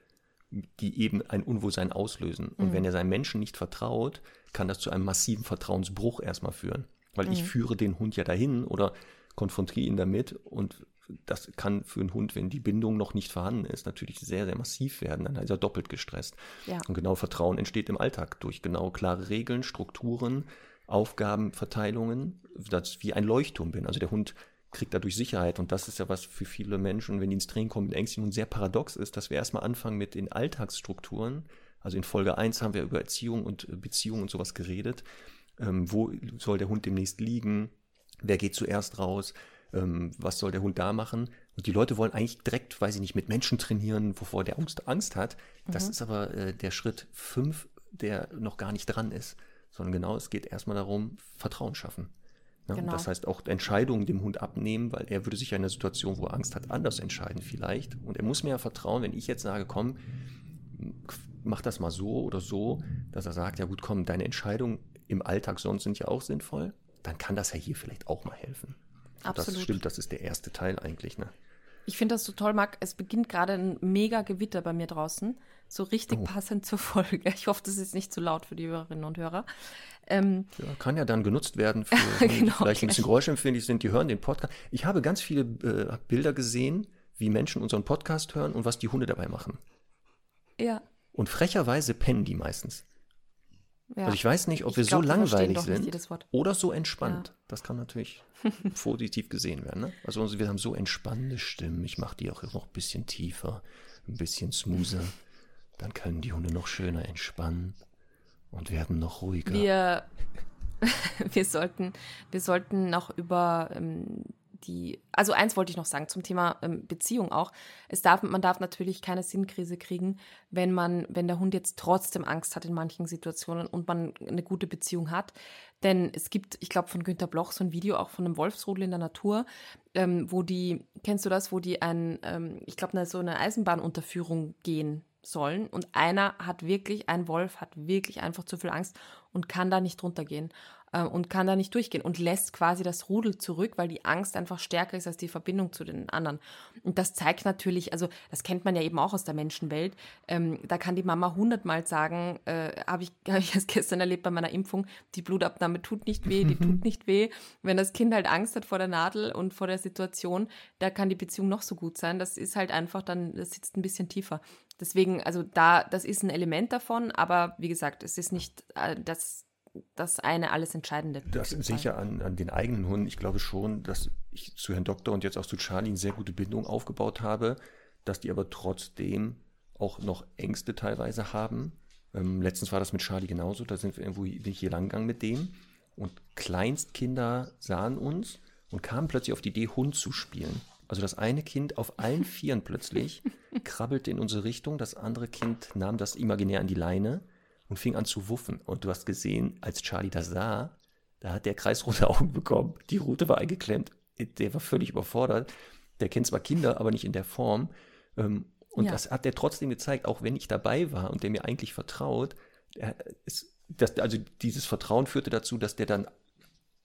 die eben ein Unwohlsein auslösen. Und mhm. wenn er seinem Menschen nicht vertraut, kann das zu einem massiven Vertrauensbruch erstmal führen. Weil mhm. ich führe den Hund ja dahin oder konfrontiere ihn damit und das kann für einen Hund, wenn die Bindung noch nicht vorhanden ist, natürlich sehr, sehr massiv werden. Dann ist er doppelt gestresst. Ja. Und genau Vertrauen entsteht im Alltag durch genau klare Regeln, Strukturen, Aufgabenverteilungen, dass ich wie ein Leuchtturm bin. Also der Hund kriegt dadurch Sicherheit. Und das ist ja was für viele Menschen, wenn die ins Training kommen mit Ängsten sehr paradox ist, dass wir erstmal anfangen mit den Alltagsstrukturen. Also in Folge 1 haben wir über Erziehung und Beziehung und sowas geredet. Ähm, wo soll der Hund demnächst liegen? Wer geht zuerst raus? ähm, was soll der Hund da machen? Und die Leute wollen eigentlich direkt, weiß ich nicht, mit Menschen trainieren, wovor der Angst, Angst hat. Das mhm. ist aber äh, der Schritt fünf, der noch gar nicht dran ist, sondern genau, es geht erstmal darum, Vertrauen schaffen. Ja, genau. Das heißt auch Entscheidungen dem Hund abnehmen, weil er würde sich ja in einer Situation, wo er Angst hat, anders entscheiden vielleicht. Und er muss mir ja vertrauen, wenn ich jetzt sage, komm, mach das mal so oder so, dass er sagt, ja gut, komm, deine Entscheidungen im Alltag sonst sind ja auch sinnvoll, dann kann das ja hier vielleicht auch mal helfen. Absolut. Das stimmt, das ist der erste Teil eigentlich. Ne? Ich finde das so toll, Marc. Es beginnt gerade ein mega Gewitter bei mir draußen. So richtig oh. passend zur Folge. Ich hoffe, das ist nicht zu laut für die Hörerinnen und Hörer. Ähm, ja, kann ja dann genutzt werden für genau, vielleicht ein bisschen geräuschempfindlich sind, die hören den Podcast. Ich habe ganz viele äh, Bilder gesehen, wie Menschen unseren Podcast hören und was die Hunde dabei machen. Ja. Und frecherweise pennen die meistens. Ja. Also ich weiß nicht, ob ich wir glaub, so langweilig sind oder so entspannt. Ja. Das kann natürlich positiv gesehen werden. Ne? Also wir haben so entspannende Stimmen. Ich mache die auch noch ein bisschen tiefer, ein bisschen smoother. Dann können die Hunde noch schöner entspannen und werden noch ruhiger. Wir, wir, sollten, wir sollten noch über ähm, die, also eins wollte ich noch sagen zum Thema ähm, Beziehung auch. Es darf, man darf natürlich keine Sinnkrise kriegen, wenn man, wenn der Hund jetzt trotzdem Angst hat in manchen Situationen und man eine gute Beziehung hat. Denn es gibt, ich glaube, von Günter Bloch so ein Video auch von einem Wolfsrudel in der Natur, ähm, wo die, kennst du das, wo die ein, ähm, ich glaube, so eine Eisenbahnunterführung gehen sollen und einer hat wirklich, ein Wolf hat wirklich einfach zu viel Angst und kann da nicht runtergehen äh, und kann da nicht durchgehen und lässt quasi das Rudel zurück, weil die Angst einfach stärker ist als die Verbindung zu den anderen. Und das zeigt natürlich, also das kennt man ja eben auch aus der Menschenwelt, ähm, da kann die Mama hundertmal sagen, äh, habe ich, hab ich erst gestern erlebt bei meiner Impfung, die Blutabnahme tut nicht weh, die tut nicht weh. Wenn das Kind halt Angst hat vor der Nadel und vor der Situation, da kann die Beziehung noch so gut sein. Das ist halt einfach dann, das sitzt ein bisschen tiefer. Deswegen, also da, das ist ein Element davon, aber wie gesagt, es ist nicht äh, das, das eine alles Entscheidende. Das sicher an, an den eigenen Hunden. Ich glaube schon, dass ich zu Herrn Doktor und jetzt auch zu Charlie eine sehr gute Bindung aufgebaut habe, dass die aber trotzdem auch noch Ängste teilweise haben. Ähm, letztens war das mit Charlie genauso, da sind wir irgendwo bin ich hier lang gegangen mit dem und Kleinstkinder sahen uns und kamen plötzlich auf die Idee, Hund zu spielen. Also das eine Kind auf allen Vieren plötzlich krabbelte in unsere Richtung, das andere Kind nahm das imaginär an die Leine und fing an zu wuffen. Und du hast gesehen, als Charlie das sah, da hat der kreisrote Augen bekommen. Die Rute war eingeklemmt. Der war völlig überfordert. Der kennt zwar Kinder, aber nicht in der Form. Ähm, und ja. das hat der trotzdem gezeigt, auch wenn ich dabei war und der mir eigentlich vertraut. Ist, das, also dieses Vertrauen führte dazu, dass der dann,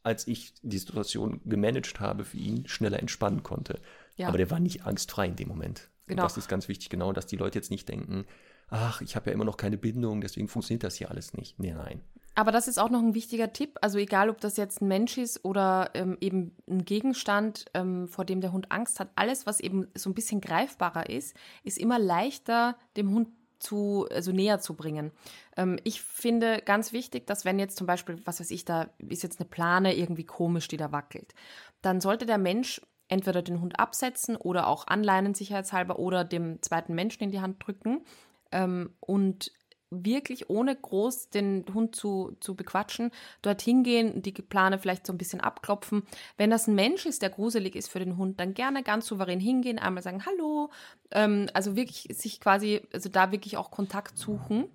als ich die Situation gemanagt habe für ihn, schneller entspannen konnte. Ja. Aber der war nicht angstfrei in dem Moment. Genau. Und das ist ganz wichtig, genau, dass die Leute jetzt nicht denken, ach, ich habe ja immer noch keine Bindung, deswegen funktioniert das hier alles nicht. Nee, nein. Aber das ist auch noch ein wichtiger Tipp. Also egal, ob das jetzt ein Mensch ist oder ähm, eben ein Gegenstand, ähm, vor dem der Hund Angst hat, alles, was eben so ein bisschen greifbarer ist, ist immer leichter dem Hund zu, also näher zu bringen. Ähm, ich finde ganz wichtig, dass wenn jetzt zum Beispiel, was weiß ich, da ist jetzt eine Plane irgendwie komisch, die da wackelt, dann sollte der Mensch entweder den Hund absetzen oder auch anleinen sicherheitshalber oder dem zweiten Menschen in die Hand drücken ähm, und wirklich ohne groß den Hund zu, zu bequatschen, dorthin gehen, die Plane vielleicht so ein bisschen abklopfen. Wenn das ein Mensch ist, der gruselig ist für den Hund, dann gerne ganz souverän hingehen, einmal sagen Hallo, ähm, also wirklich sich quasi, also da wirklich auch Kontakt suchen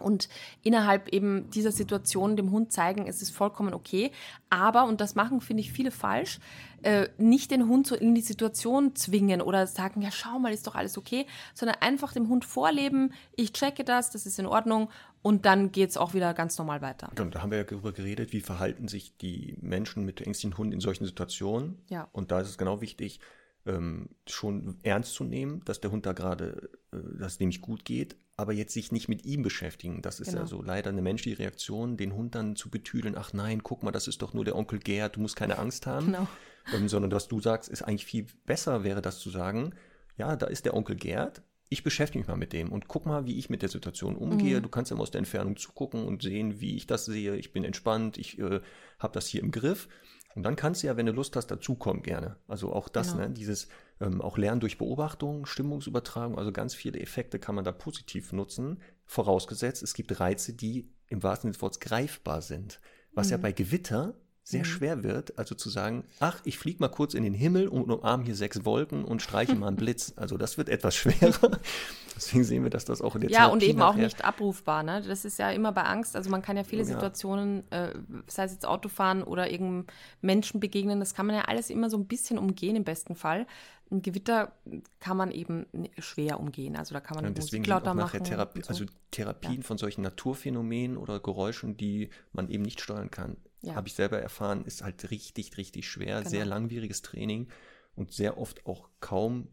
und innerhalb eben dieser Situation dem Hund zeigen, es ist vollkommen okay. Aber, und das machen, finde ich, viele falsch, äh, nicht den Hund so in die Situation zwingen oder sagen, ja, schau mal, ist doch alles okay, sondern einfach dem Hund vorleben, ich checke das, das ist in Ordnung und dann geht es auch wieder ganz normal weiter. Und da haben wir ja darüber geredet, wie verhalten sich die Menschen mit ängstlichen Hunden in solchen Situationen. Ja. Und da ist es genau wichtig, ähm, schon ernst zu nehmen, dass der Hund da gerade, äh, dass es nämlich gut geht, aber jetzt sich nicht mit ihm beschäftigen. Das ist genau. ja so leider eine menschliche Reaktion, den Hund dann zu betüdeln, ach nein, guck mal, das ist doch nur der Onkel Gerd, du musst keine Angst haben. Genau. Ähm, sondern was du sagst, ist eigentlich viel besser wäre das zu sagen, ja, da ist der Onkel Gerd, ich beschäftige mich mal mit dem und guck mal, wie ich mit der Situation umgehe. Mhm. Du kannst ja mal aus der Entfernung zugucken und sehen, wie ich das sehe. Ich bin entspannt, ich äh, habe das hier im Griff. Und dann kannst du ja, wenn du Lust hast, dazukommen gerne. Also auch das, genau. ne, dieses ähm, auch Lernen durch Beobachtung, Stimmungsübertragung, also ganz viele Effekte kann man da positiv nutzen, vorausgesetzt, es gibt Reize, die im wahrsten Sinne des Wortes greifbar sind. Was mhm. ja bei Gewitter sehr mhm. schwer wird. Also zu sagen, ach, ich fliege mal kurz in den Himmel und umarme hier sechs Wolken und streiche mal einen Blitz. Also das wird etwas schwerer. Deswegen sehen wir, dass das auch in der Ja, Therapie und eben auch nicht abrufbar. Ne? Das ist ja immer bei Angst. Also man kann ja viele ja. Situationen, äh, sei es jetzt Autofahren oder irgendeinem Menschen begegnen, das kann man ja alles immer so ein bisschen umgehen im besten Fall. Ein Gewitter kann man eben schwer umgehen. Also da kann man ja, Musik lauter machen. Therapie, so. Also Therapien ja. von solchen Naturphänomenen oder Geräuschen, die man eben nicht steuern kann, ja. habe ich selber erfahren, ist halt richtig, richtig schwer. Genau. Sehr langwieriges Training und sehr oft auch kaum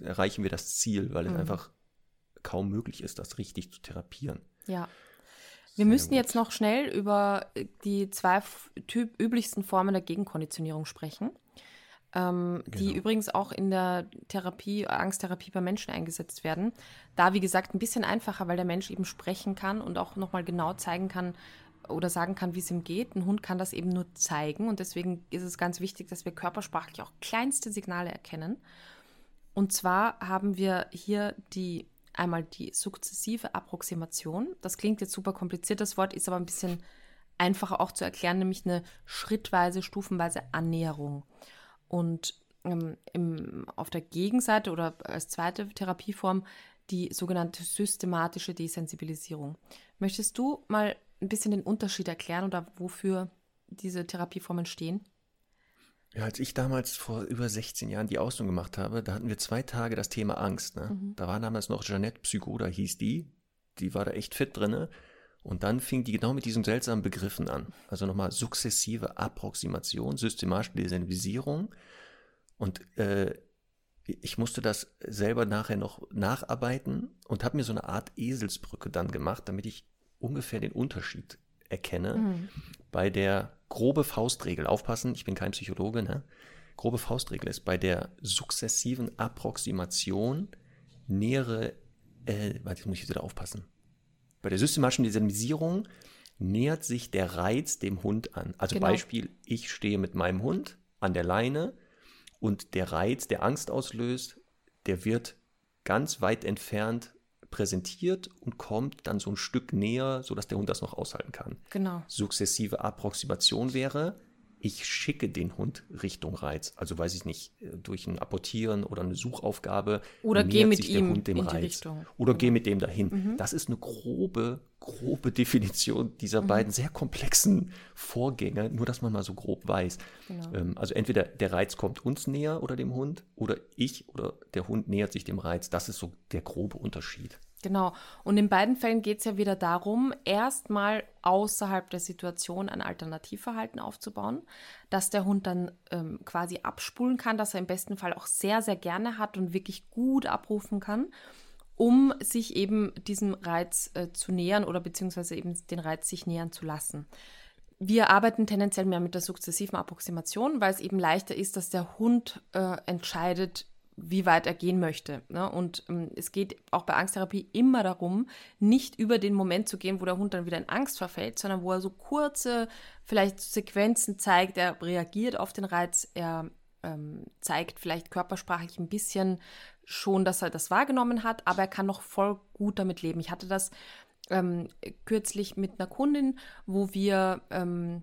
erreichen wir das Ziel, weil es mhm. einfach kaum möglich ist, das richtig zu therapieren. Ja. Wir müssen jetzt noch schnell über die zwei typ üblichsten Formen der Gegenkonditionierung sprechen, ähm, genau. die übrigens auch in der Therapie, Angsttherapie bei Menschen eingesetzt werden. Da, wie gesagt, ein bisschen einfacher, weil der Mensch eben sprechen kann und auch nochmal genau zeigen kann, oder sagen kann, wie es ihm geht. Ein Hund kann das eben nur zeigen und deswegen ist es ganz wichtig, dass wir körpersprachlich auch kleinste Signale erkennen. Und zwar haben wir hier die einmal die sukzessive Approximation. Das klingt jetzt super kompliziert, das Wort ist aber ein bisschen einfacher auch zu erklären, nämlich eine schrittweise, stufenweise Annäherung. Und ähm, im, auf der Gegenseite oder als zweite Therapieform die sogenannte systematische Desensibilisierung. Möchtest du mal ein bisschen den Unterschied erklären oder wofür diese Therapieformen stehen? Ja, als ich damals vor über 16 Jahren die Ausbildung gemacht habe, da hatten wir zwei Tage das Thema Angst. Ne? Mhm. Da war damals noch Jeanette Psychoda, hieß die. Die war da echt fit drin. Und dann fing die genau mit diesen seltsamen Begriffen an. Also nochmal sukzessive Approximation, systematische Desensibilisierung. Und äh, ich musste das selber nachher noch nacharbeiten und habe mir so eine Art Eselsbrücke dann gemacht, damit ich ungefähr den Unterschied erkenne mhm. bei der grobe Faustregel. Aufpassen, ich bin kein Psychologe, ne? Grobe Faustregel ist bei der sukzessiven Approximation nähere, äh, warte, jetzt muss ich wieder aufpassen. Bei der systematischen Desensibilisierung nähert sich der Reiz dem Hund an. Also genau. Beispiel, ich stehe mit meinem Hund an der Leine und der Reiz, der Angst auslöst, der wird ganz weit entfernt präsentiert und kommt dann so ein Stück näher, sodass der Hund das noch aushalten kann. Genau. Sukzessive Approximation wäre, ich schicke den Hund Richtung Reiz. Also weiß ich nicht, äh, durch ein Apportieren oder eine Suchaufgabe. Oder gehe mit ihm Hund dem in Reiz. die Richtung. Oder gehe mit dem dahin. Mhm. Das ist eine grobe, grobe Definition dieser mhm. beiden sehr komplexen Vorgänge, nur dass man mal so grob weiß. Genau. Ähm, also entweder der Reiz kommt uns näher oder dem Hund, oder ich oder der Hund nähert sich dem Reiz. Das ist so der grobe Unterschied. Genau. Und in beiden Fällen geht es ja wieder darum, erstmal außerhalb der Situation ein Alternativverhalten aufzubauen, dass der Hund dann ähm, quasi abspulen kann, dass er im besten Fall auch sehr, sehr gerne hat und wirklich gut abrufen kann, um sich eben diesem Reiz äh, zu nähern oder beziehungsweise eben den Reiz sich nähern zu lassen. Wir arbeiten tendenziell mehr mit der sukzessiven Approximation, weil es eben leichter ist, dass der Hund äh, entscheidet, wie weit er gehen möchte. Ne? Und ähm, es geht auch bei Angsttherapie immer darum, nicht über den Moment zu gehen, wo der Hund dann wieder in Angst verfällt, sondern wo er so kurze, vielleicht Sequenzen zeigt, er reagiert auf den Reiz, er ähm, zeigt vielleicht körpersprachlich ein bisschen schon, dass er das wahrgenommen hat, aber er kann noch voll gut damit leben. Ich hatte das ähm, kürzlich mit einer Kundin, wo wir ähm,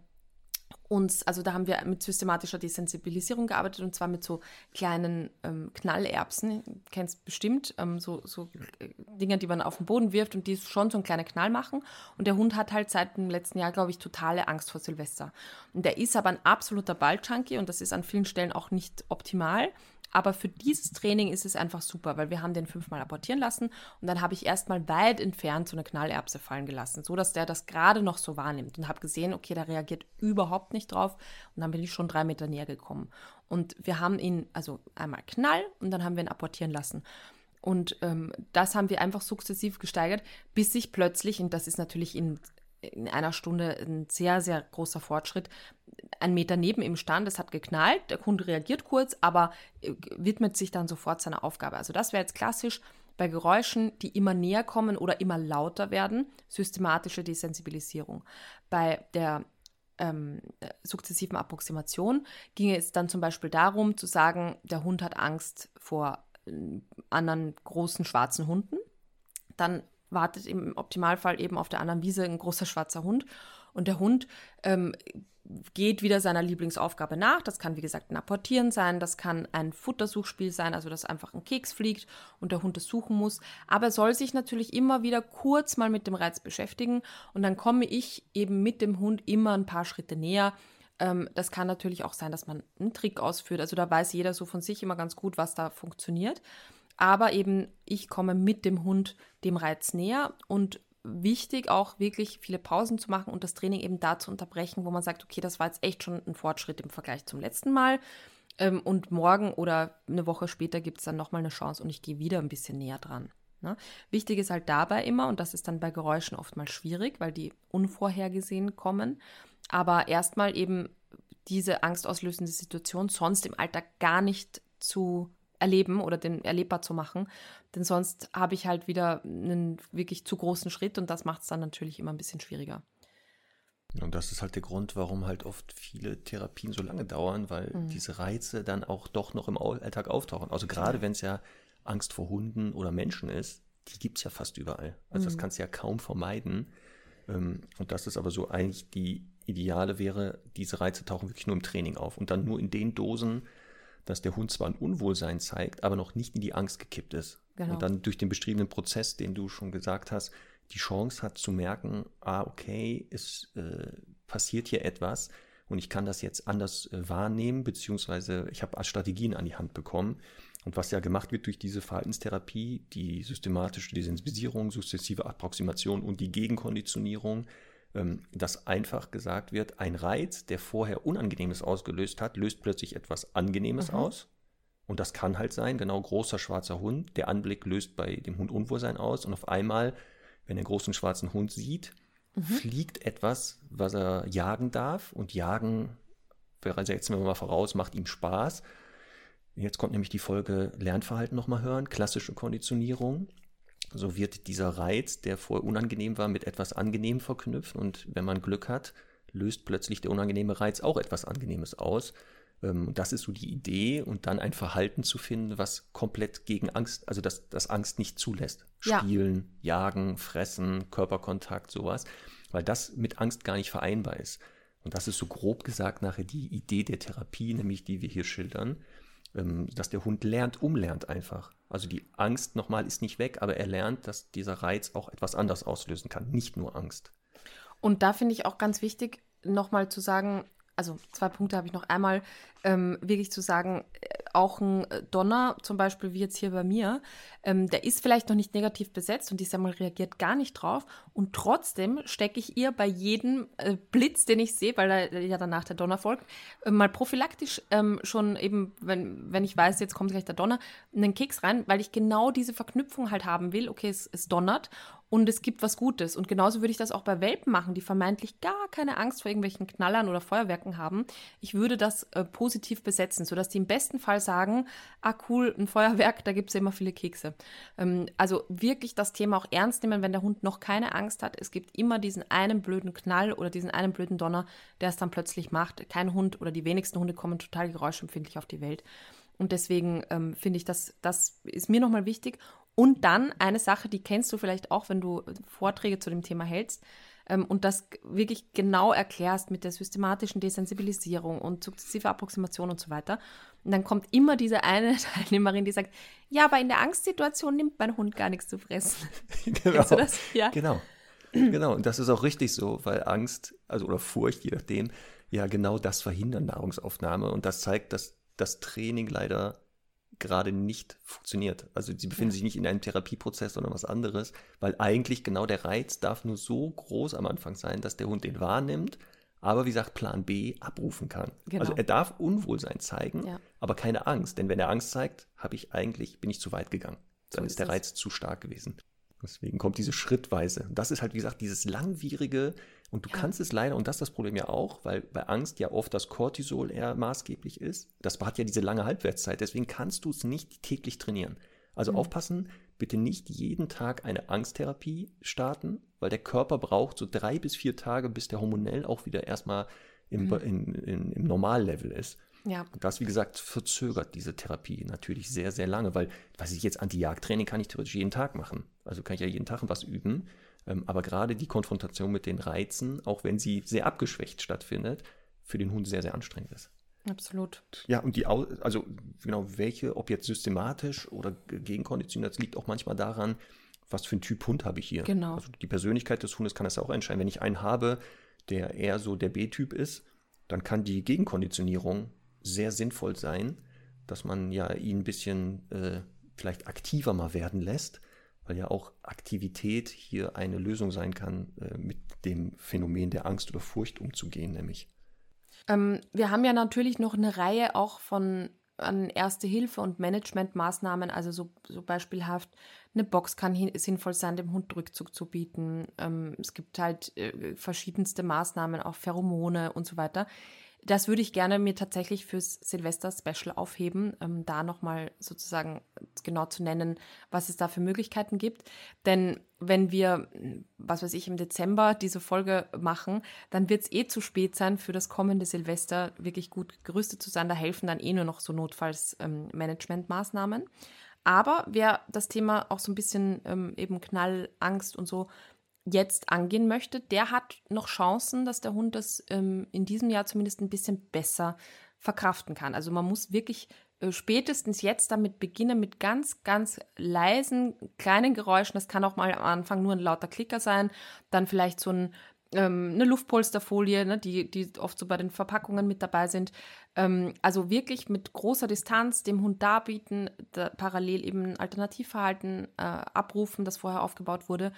uns, also da haben wir mit systematischer Desensibilisierung gearbeitet und zwar mit so kleinen ähm, Knallerbsen, kennst bestimmt, ähm, so, so äh, Dinge, die man auf den Boden wirft und die schon so einen kleinen Knall machen. Und der Hund hat halt seit dem letzten Jahr, glaube ich, totale Angst vor Silvester. Und der ist aber ein absoluter Balljunkie und das ist an vielen Stellen auch nicht optimal. Aber für dieses Training ist es einfach super, weil wir haben den fünfmal apportieren lassen und dann habe ich erstmal weit entfernt so eine Knallerbse fallen gelassen, so dass der das gerade noch so wahrnimmt und habe gesehen, okay, der reagiert überhaupt nicht drauf und dann bin ich schon drei Meter näher gekommen. Und wir haben ihn, also einmal Knall und dann haben wir ihn apportieren lassen. Und ähm, das haben wir einfach sukzessiv gesteigert, bis sich plötzlich, und das ist natürlich in in einer Stunde ein sehr, sehr großer Fortschritt. Ein Meter neben ihm stand, es hat geknallt, der Hund reagiert kurz, aber äh, widmet sich dann sofort seiner Aufgabe. Also das wäre jetzt klassisch bei Geräuschen, die immer näher kommen oder immer lauter werden, systematische Desensibilisierung. Bei der ähm, sukzessiven Approximation ginge es dann zum Beispiel darum zu sagen, der Hund hat Angst vor äh, anderen großen schwarzen Hunden. Dann wartet im Optimalfall eben auf der anderen Wiese ein großer schwarzer Hund. Und der Hund ähm, geht wieder seiner Lieblingsaufgabe nach. Das kann, wie gesagt, ein Apportieren sein, das kann ein Futtersuchspiel sein, also dass einfach ein Keks fliegt und der Hund es suchen muss. Aber er soll sich natürlich immer wieder kurz mal mit dem Reiz beschäftigen und dann komme ich eben mit dem Hund immer ein paar Schritte näher. Ähm, das kann natürlich auch sein, dass man einen Trick ausführt. Also da weiß jeder so von sich immer ganz gut, was da funktioniert. Aber eben, ich komme mit dem Hund dem Reiz näher und wichtig, auch wirklich viele Pausen zu machen und das Training eben da zu unterbrechen, wo man sagt, okay, das war jetzt echt schon ein Fortschritt im Vergleich zum letzten Mal. Ähm, und morgen oder eine Woche später gibt es dann nochmal eine Chance und ich gehe wieder ein bisschen näher dran. Ne? Wichtig ist halt dabei immer, und das ist dann bei Geräuschen oftmals schwierig, weil die unvorhergesehen kommen, aber erstmal eben diese angstauslösende Situation sonst im Alltag gar nicht zu erleben oder den erlebbar zu machen. Denn sonst habe ich halt wieder einen wirklich zu großen Schritt und das macht es dann natürlich immer ein bisschen schwieriger. Und das ist halt der Grund, warum halt oft viele Therapien so lange dauern, weil mhm. diese Reize dann auch doch noch im Alltag auftauchen. Also gerade wenn es ja Angst vor Hunden oder Menschen ist, die gibt es ja fast überall. Also mhm. das kannst du ja kaum vermeiden. Ähm, und das ist aber so eigentlich die Ideale wäre, diese Reize tauchen wirklich nur im Training auf und dann nur in den Dosen, dass der Hund zwar ein Unwohlsein zeigt, aber noch nicht in die Angst gekippt ist. Genau. Und dann durch den beschriebenen Prozess, den du schon gesagt hast, die Chance hat zu merken, ah, okay, es äh, passiert hier etwas und ich kann das jetzt anders äh, wahrnehmen, beziehungsweise ich habe Strategien an die Hand bekommen. Und was ja gemacht wird durch diese Verhaltenstherapie, die systematische Desensibilisierung, sukzessive Approximation und die Gegenkonditionierung, dass einfach gesagt wird, ein Reiz, der vorher Unangenehmes ausgelöst hat, löst plötzlich etwas Angenehmes mhm. aus. Und das kann halt sein, genau großer schwarzer Hund. Der Anblick löst bei dem Hund Unwohlsein aus. Und auf einmal, wenn er großen schwarzen Hund sieht, mhm. fliegt etwas, was er jagen darf. Und jagen, jetzt wir mal voraus, macht ihm Spaß. Jetzt kommt nämlich die Folge Lernverhalten nochmal hören, klassische Konditionierung so wird dieser Reiz, der vorher unangenehm war, mit etwas Angenehm verknüpft. Und wenn man Glück hat, löst plötzlich der unangenehme Reiz auch etwas Angenehmes aus. Ähm, das ist so die Idee und dann ein Verhalten zu finden, was komplett gegen Angst, also das, das Angst nicht zulässt. Spielen, ja. jagen, fressen, Körperkontakt, sowas, weil das mit Angst gar nicht vereinbar ist. Und das ist so grob gesagt nachher die Idee der Therapie, nämlich die wir hier schildern, ähm, dass der Hund lernt, umlernt einfach. Also die Angst nochmal ist nicht weg, aber er lernt, dass dieser Reiz auch etwas anders auslösen kann, nicht nur Angst. Und da finde ich auch ganz wichtig, nochmal zu sagen, also zwei Punkte habe ich noch einmal, ähm, wirklich zu sagen, auch ein Donner, zum Beispiel wie jetzt hier bei mir, ähm, der ist vielleicht noch nicht negativ besetzt und die Semmel reagiert gar nicht drauf. Und trotzdem stecke ich ihr bei jedem äh, Blitz, den ich sehe, weil da ja danach der Donner folgt, äh, mal prophylaktisch ähm, schon eben, wenn, wenn ich weiß, jetzt kommt gleich der Donner, einen Keks rein, weil ich genau diese Verknüpfung halt haben will. Okay, es, es donnert und es gibt was Gutes. Und genauso würde ich das auch bei Welpen machen, die vermeintlich gar keine Angst vor irgendwelchen Knallern oder Feuerwerken haben. Ich würde das äh, positiv besetzen, sodass die im besten Fall sagen, ah cool, ein Feuerwerk, da gibt es ja immer viele Kekse. Ähm, also wirklich das Thema auch ernst nehmen, wenn der Hund noch keine Angst hat. Es gibt immer diesen einen blöden Knall oder diesen einen blöden Donner, der es dann plötzlich macht. Kein Hund oder die wenigsten Hunde kommen total geräuschempfindlich auf die Welt. Und deswegen ähm, finde ich, das, das ist mir nochmal wichtig. Und dann eine Sache, die kennst du vielleicht auch, wenn du Vorträge zu dem Thema hältst ähm, und das wirklich genau erklärst mit der systematischen Desensibilisierung und sukzessive Approximation und so weiter. Und dann kommt immer diese eine Teilnehmerin, die sagt, ja, aber in der Angstsituation nimmt mein Hund gar nichts zu fressen. genau. Kennst du das? Ja. Genau. Genau, und das ist auch richtig so, weil Angst, also oder Furcht, je nachdem, ja genau das verhindern Nahrungsaufnahme. Und das zeigt, dass das Training leider gerade nicht funktioniert. Also sie befinden ja. sich nicht in einem Therapieprozess, sondern was anderes, weil eigentlich genau der Reiz darf nur so groß am Anfang sein, dass der Hund den wahrnimmt, aber wie gesagt Plan B abrufen kann. Genau. Also er darf Unwohlsein zeigen, ja. aber keine Angst, denn wenn er Angst zeigt, habe ich eigentlich bin ich zu weit gegangen. Dann so ist, ist der Reiz zu stark gewesen. Deswegen kommt diese schrittweise. Das ist halt, wie gesagt, dieses langwierige, und du ja. kannst es leider, und das ist das Problem ja auch, weil bei Angst ja oft das Cortisol eher maßgeblich ist. Das hat ja diese lange Halbwertszeit, deswegen kannst du es nicht täglich trainieren. Also mhm. aufpassen, bitte nicht jeden Tag eine Angsttherapie starten, weil der Körper braucht so drei bis vier Tage, bis der hormonell auch wieder erstmal im, mhm. in, in, im Normallevel ist. Ja. Und das, wie gesagt, verzögert diese Therapie natürlich sehr, sehr lange, weil, was ich jetzt Anti-Jagd-Training kann ich theoretisch jeden Tag machen. Also kann ich ja jeden Tag was üben. Ähm, aber gerade die Konfrontation mit den Reizen, auch wenn sie sehr abgeschwächt stattfindet, für den Hund sehr, sehr anstrengend ist. Absolut. Ja, und die, also genau, welche, ob jetzt systematisch oder gegenkonditioniert, das liegt auch manchmal daran, was für ein Typ Hund habe ich hier. Genau. Also die Persönlichkeit des Hundes kann das auch entscheiden. Wenn ich einen habe, der eher so der B-Typ ist, dann kann die Gegenkonditionierung sehr sinnvoll sein, dass man ja ihn ein bisschen äh, vielleicht aktiver mal werden lässt, weil ja auch Aktivität hier eine Lösung sein kann, äh, mit dem Phänomen der Angst oder Furcht umzugehen, nämlich. Ähm, wir haben ja natürlich noch eine Reihe auch von an Erste Hilfe und Managementmaßnahmen, also so, so beispielhaft eine Box kann sinnvoll sein, dem Hund Rückzug zu bieten. Ähm, es gibt halt äh, verschiedenste Maßnahmen, auch Pheromone und so weiter. Das würde ich gerne mir tatsächlich fürs Silvester-Special aufheben, ähm, da nochmal sozusagen genau zu nennen, was es da für Möglichkeiten gibt. Denn wenn wir, was weiß ich, im Dezember diese Folge machen, dann wird es eh zu spät sein, für das kommende Silvester wirklich gut gerüstet zu sein. Da helfen dann eh nur noch so Notfallsmanagementmaßnahmen. Ähm, Aber wer das Thema auch so ein bisschen ähm, eben Knall, Angst und so jetzt angehen möchte, der hat noch Chancen, dass der Hund das ähm, in diesem Jahr zumindest ein bisschen besser verkraften kann. Also man muss wirklich äh, spätestens jetzt damit beginnen, mit ganz, ganz leisen, kleinen Geräuschen. Das kann auch mal am Anfang nur ein lauter Klicker sein, dann vielleicht so ein, ähm, eine Luftpolsterfolie, ne, die, die oft so bei den Verpackungen mit dabei sind. Ähm, also wirklich mit großer Distanz dem Hund darbieten, da parallel eben Alternativverhalten äh, abrufen, das vorher aufgebaut wurde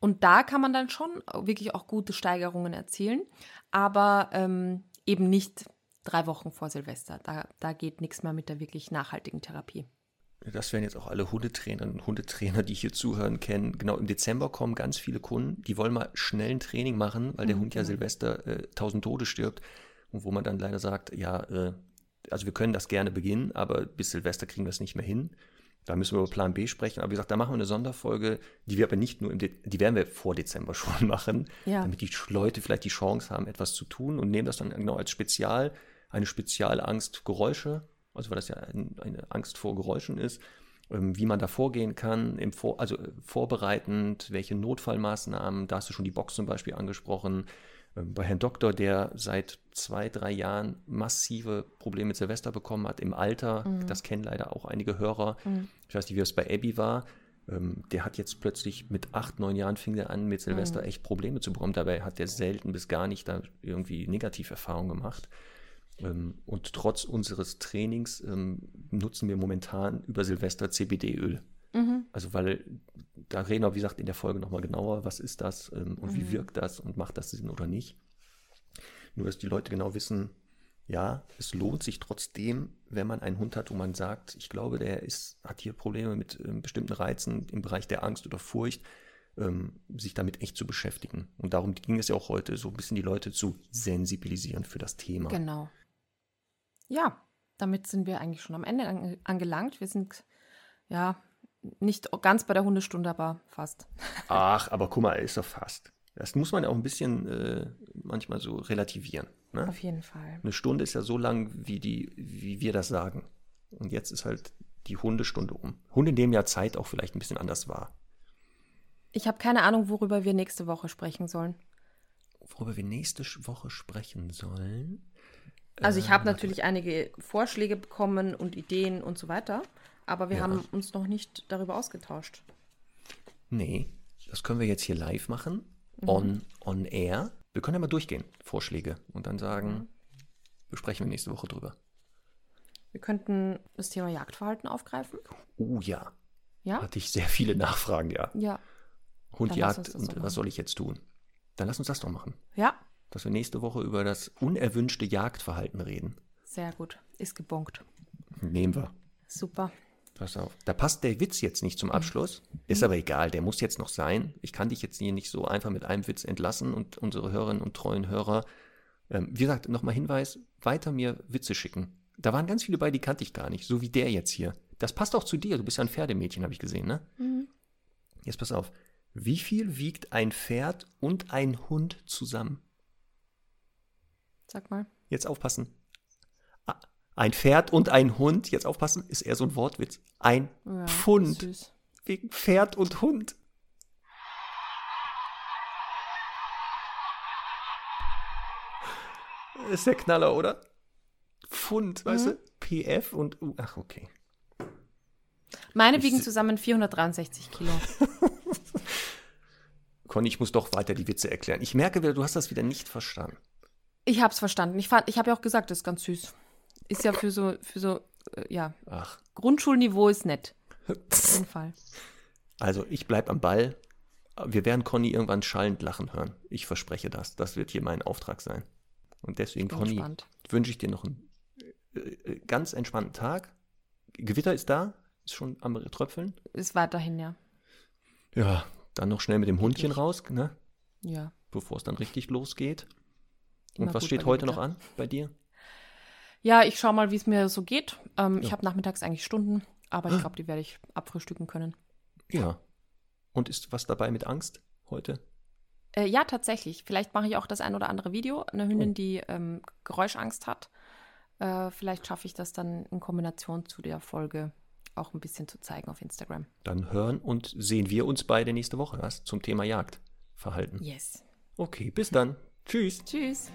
und da kann man dann schon wirklich auch gute Steigerungen erzielen, aber ähm, eben nicht drei Wochen vor Silvester. Da, da geht nichts mehr mit der wirklich nachhaltigen Therapie. Das werden jetzt auch alle Hundetrainerinnen und Hundetrainer, die hier zuhören, kennen. Genau, im Dezember kommen ganz viele Kunden, die wollen mal schnell ein Training machen, weil der mhm, Hund ja genau. Silvester äh, tausend Tode stirbt. Und wo man dann leider sagt, ja, äh, also wir können das gerne beginnen, aber bis Silvester kriegen wir es nicht mehr hin. Da müssen wir über Plan B sprechen. Aber wie gesagt, da machen wir eine Sonderfolge, die wir aber nicht nur im, De die werden wir vor Dezember schon machen, ja. damit die Leute vielleicht die Chance haben, etwas zu tun und nehmen das dann genau als Spezial, eine Spezialangst Geräusche, also weil das ja ein, eine Angst vor Geräuschen ist, ähm, wie man da vorgehen kann, im vor, also äh, vorbereitend, welche Notfallmaßnahmen, da hast du schon die Box zum Beispiel angesprochen, ähm, bei Herrn Doktor, der seit zwei, drei Jahren massive Probleme mit Silvester bekommen hat im Alter. Mhm. Das kennen leider auch einige Hörer. Mhm. Ich weiß nicht, wie es bei Abby war. Ähm, der hat jetzt plötzlich mit acht, neun Jahren fing er an, mit Silvester mhm. echt Probleme zu bekommen. Dabei hat er selten bis gar nicht da irgendwie Negativerfahrungen gemacht. Ähm, und trotz unseres Trainings nutzen wir momentan über Silvester CBD-Öl. Mhm. Also weil da reden wir, wie gesagt, in der Folge nochmal genauer, was ist das ähm, und mhm. wie wirkt das und macht das Sinn oder nicht. Nur, dass die Leute genau wissen, ja, es lohnt sich trotzdem, wenn man einen Hund hat, wo man sagt, ich glaube, der ist, hat hier Probleme mit ähm, bestimmten Reizen im Bereich der Angst oder Furcht, ähm, sich damit echt zu beschäftigen. Und darum ging es ja auch heute, so ein bisschen die Leute zu sensibilisieren für das Thema. Genau. Ja, damit sind wir eigentlich schon am Ende angelangt. Wir sind ja nicht ganz bei der Hundestunde, aber fast. Ach, aber guck mal, ist doch fast. Das muss man ja auch ein bisschen äh, manchmal so relativieren. Ne? Auf jeden Fall. Eine Stunde ist ja so lang, wie, die, wie wir das sagen. Und jetzt ist halt die Hundestunde um. Hunde nehmen ja Zeit auch vielleicht ein bisschen anders wahr. Ich habe keine Ahnung, worüber wir nächste Woche sprechen sollen. Worüber wir nächste Woche sprechen sollen? Also ich habe äh, natürlich einige Vorschläge bekommen und Ideen und so weiter aber wir ja. haben uns noch nicht darüber ausgetauscht. Nee, das können wir jetzt hier live machen. On, on air. Wir können ja mal durchgehen, Vorschläge, und dann sagen, mhm. besprechen wir nächste Woche drüber. Wir könnten das Thema Jagdverhalten aufgreifen. Oh ja. Ja? Hatte ich sehr viele Nachfragen, ja. Ja. Hund jagt und was soll ich jetzt tun? Dann lass uns das doch machen. Ja. Dass wir nächste Woche über das unerwünschte Jagdverhalten reden. Sehr gut. Ist gebongt. Nehmen wir. Super. Pass auf. Da passt der Witz jetzt nicht zum mhm. Abschluss. Ist aber egal, der muss jetzt noch sein. Ich kann dich jetzt hier nicht so einfach mit einem Witz entlassen und unsere Hörerinnen und treuen Hörer, ähm, wie gesagt, nochmal Hinweis, weiter mir Witze schicken. Da waren ganz viele bei, die kannte ich gar nicht, so wie der jetzt hier. Das passt auch zu dir. Du bist ja ein Pferdemädchen, habe ich gesehen, ne? Mhm. Jetzt pass auf. Wie viel wiegt ein Pferd und ein Hund zusammen? Sag mal. Jetzt aufpassen. Ein Pferd und ein Hund, jetzt aufpassen, ist eher so ein Wortwitz. Ein ja, Pfund. Wegen Pferd und Hund. Ist der Knaller, oder? Pfund, mhm. weißt du? PF und U. Ach, okay. Meine ich wiegen zusammen 463 Kilo. Conny, ich muss doch weiter die Witze erklären. Ich merke wieder, du hast das wieder nicht verstanden. Ich habe es verstanden. Ich, ich habe ja auch gesagt, das ist ganz süß. Ist ja für so, für so, äh, ja. Ach. Grundschulniveau ist nett. Auf jeden Fall. Also, ich bleibe am Ball. Wir werden Conny irgendwann schallend lachen hören. Ich verspreche das. Das wird hier mein Auftrag sein. Und deswegen, Conny, wünsche ich dir noch einen äh, äh, ganz entspannten Tag. Gewitter ist da, ist schon am Tröpfeln. Ist weiterhin, ja. Ja, dann noch schnell mit dem Hundchen raus, ne? Ja. Bevor es dann richtig losgeht. Immer Und was steht heute noch an bei dir? Ja, ich schaue mal, wie es mir so geht. Ähm, ja. Ich habe nachmittags eigentlich Stunden, aber ich ah. glaube, die werde ich abfrühstücken können. Ja. Und ist was dabei mit Angst heute? Äh, ja, tatsächlich. Vielleicht mache ich auch das ein oder andere Video. Eine Hündin, oh. die ähm, Geräuschangst hat. Äh, vielleicht schaffe ich das dann in Kombination zu der Folge auch ein bisschen zu zeigen auf Instagram. Dann hören und sehen wir uns beide nächste Woche was zum Thema Jagdverhalten. Yes. Okay, bis dann. Tschüss. Tschüss.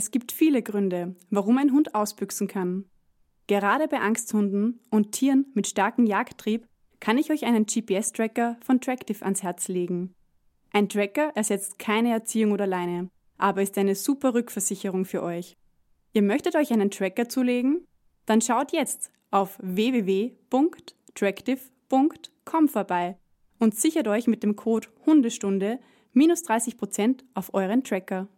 Es gibt viele Gründe, warum ein Hund ausbüchsen kann. Gerade bei Angsthunden und Tieren mit starkem Jagdtrieb kann ich euch einen GPS-Tracker von Tractive ans Herz legen. Ein Tracker ersetzt keine Erziehung oder Leine, aber ist eine super Rückversicherung für euch. Ihr möchtet euch einen Tracker zulegen? Dann schaut jetzt auf www.tractive.com vorbei und sichert euch mit dem Code Hundestunde minus 30% auf euren Tracker.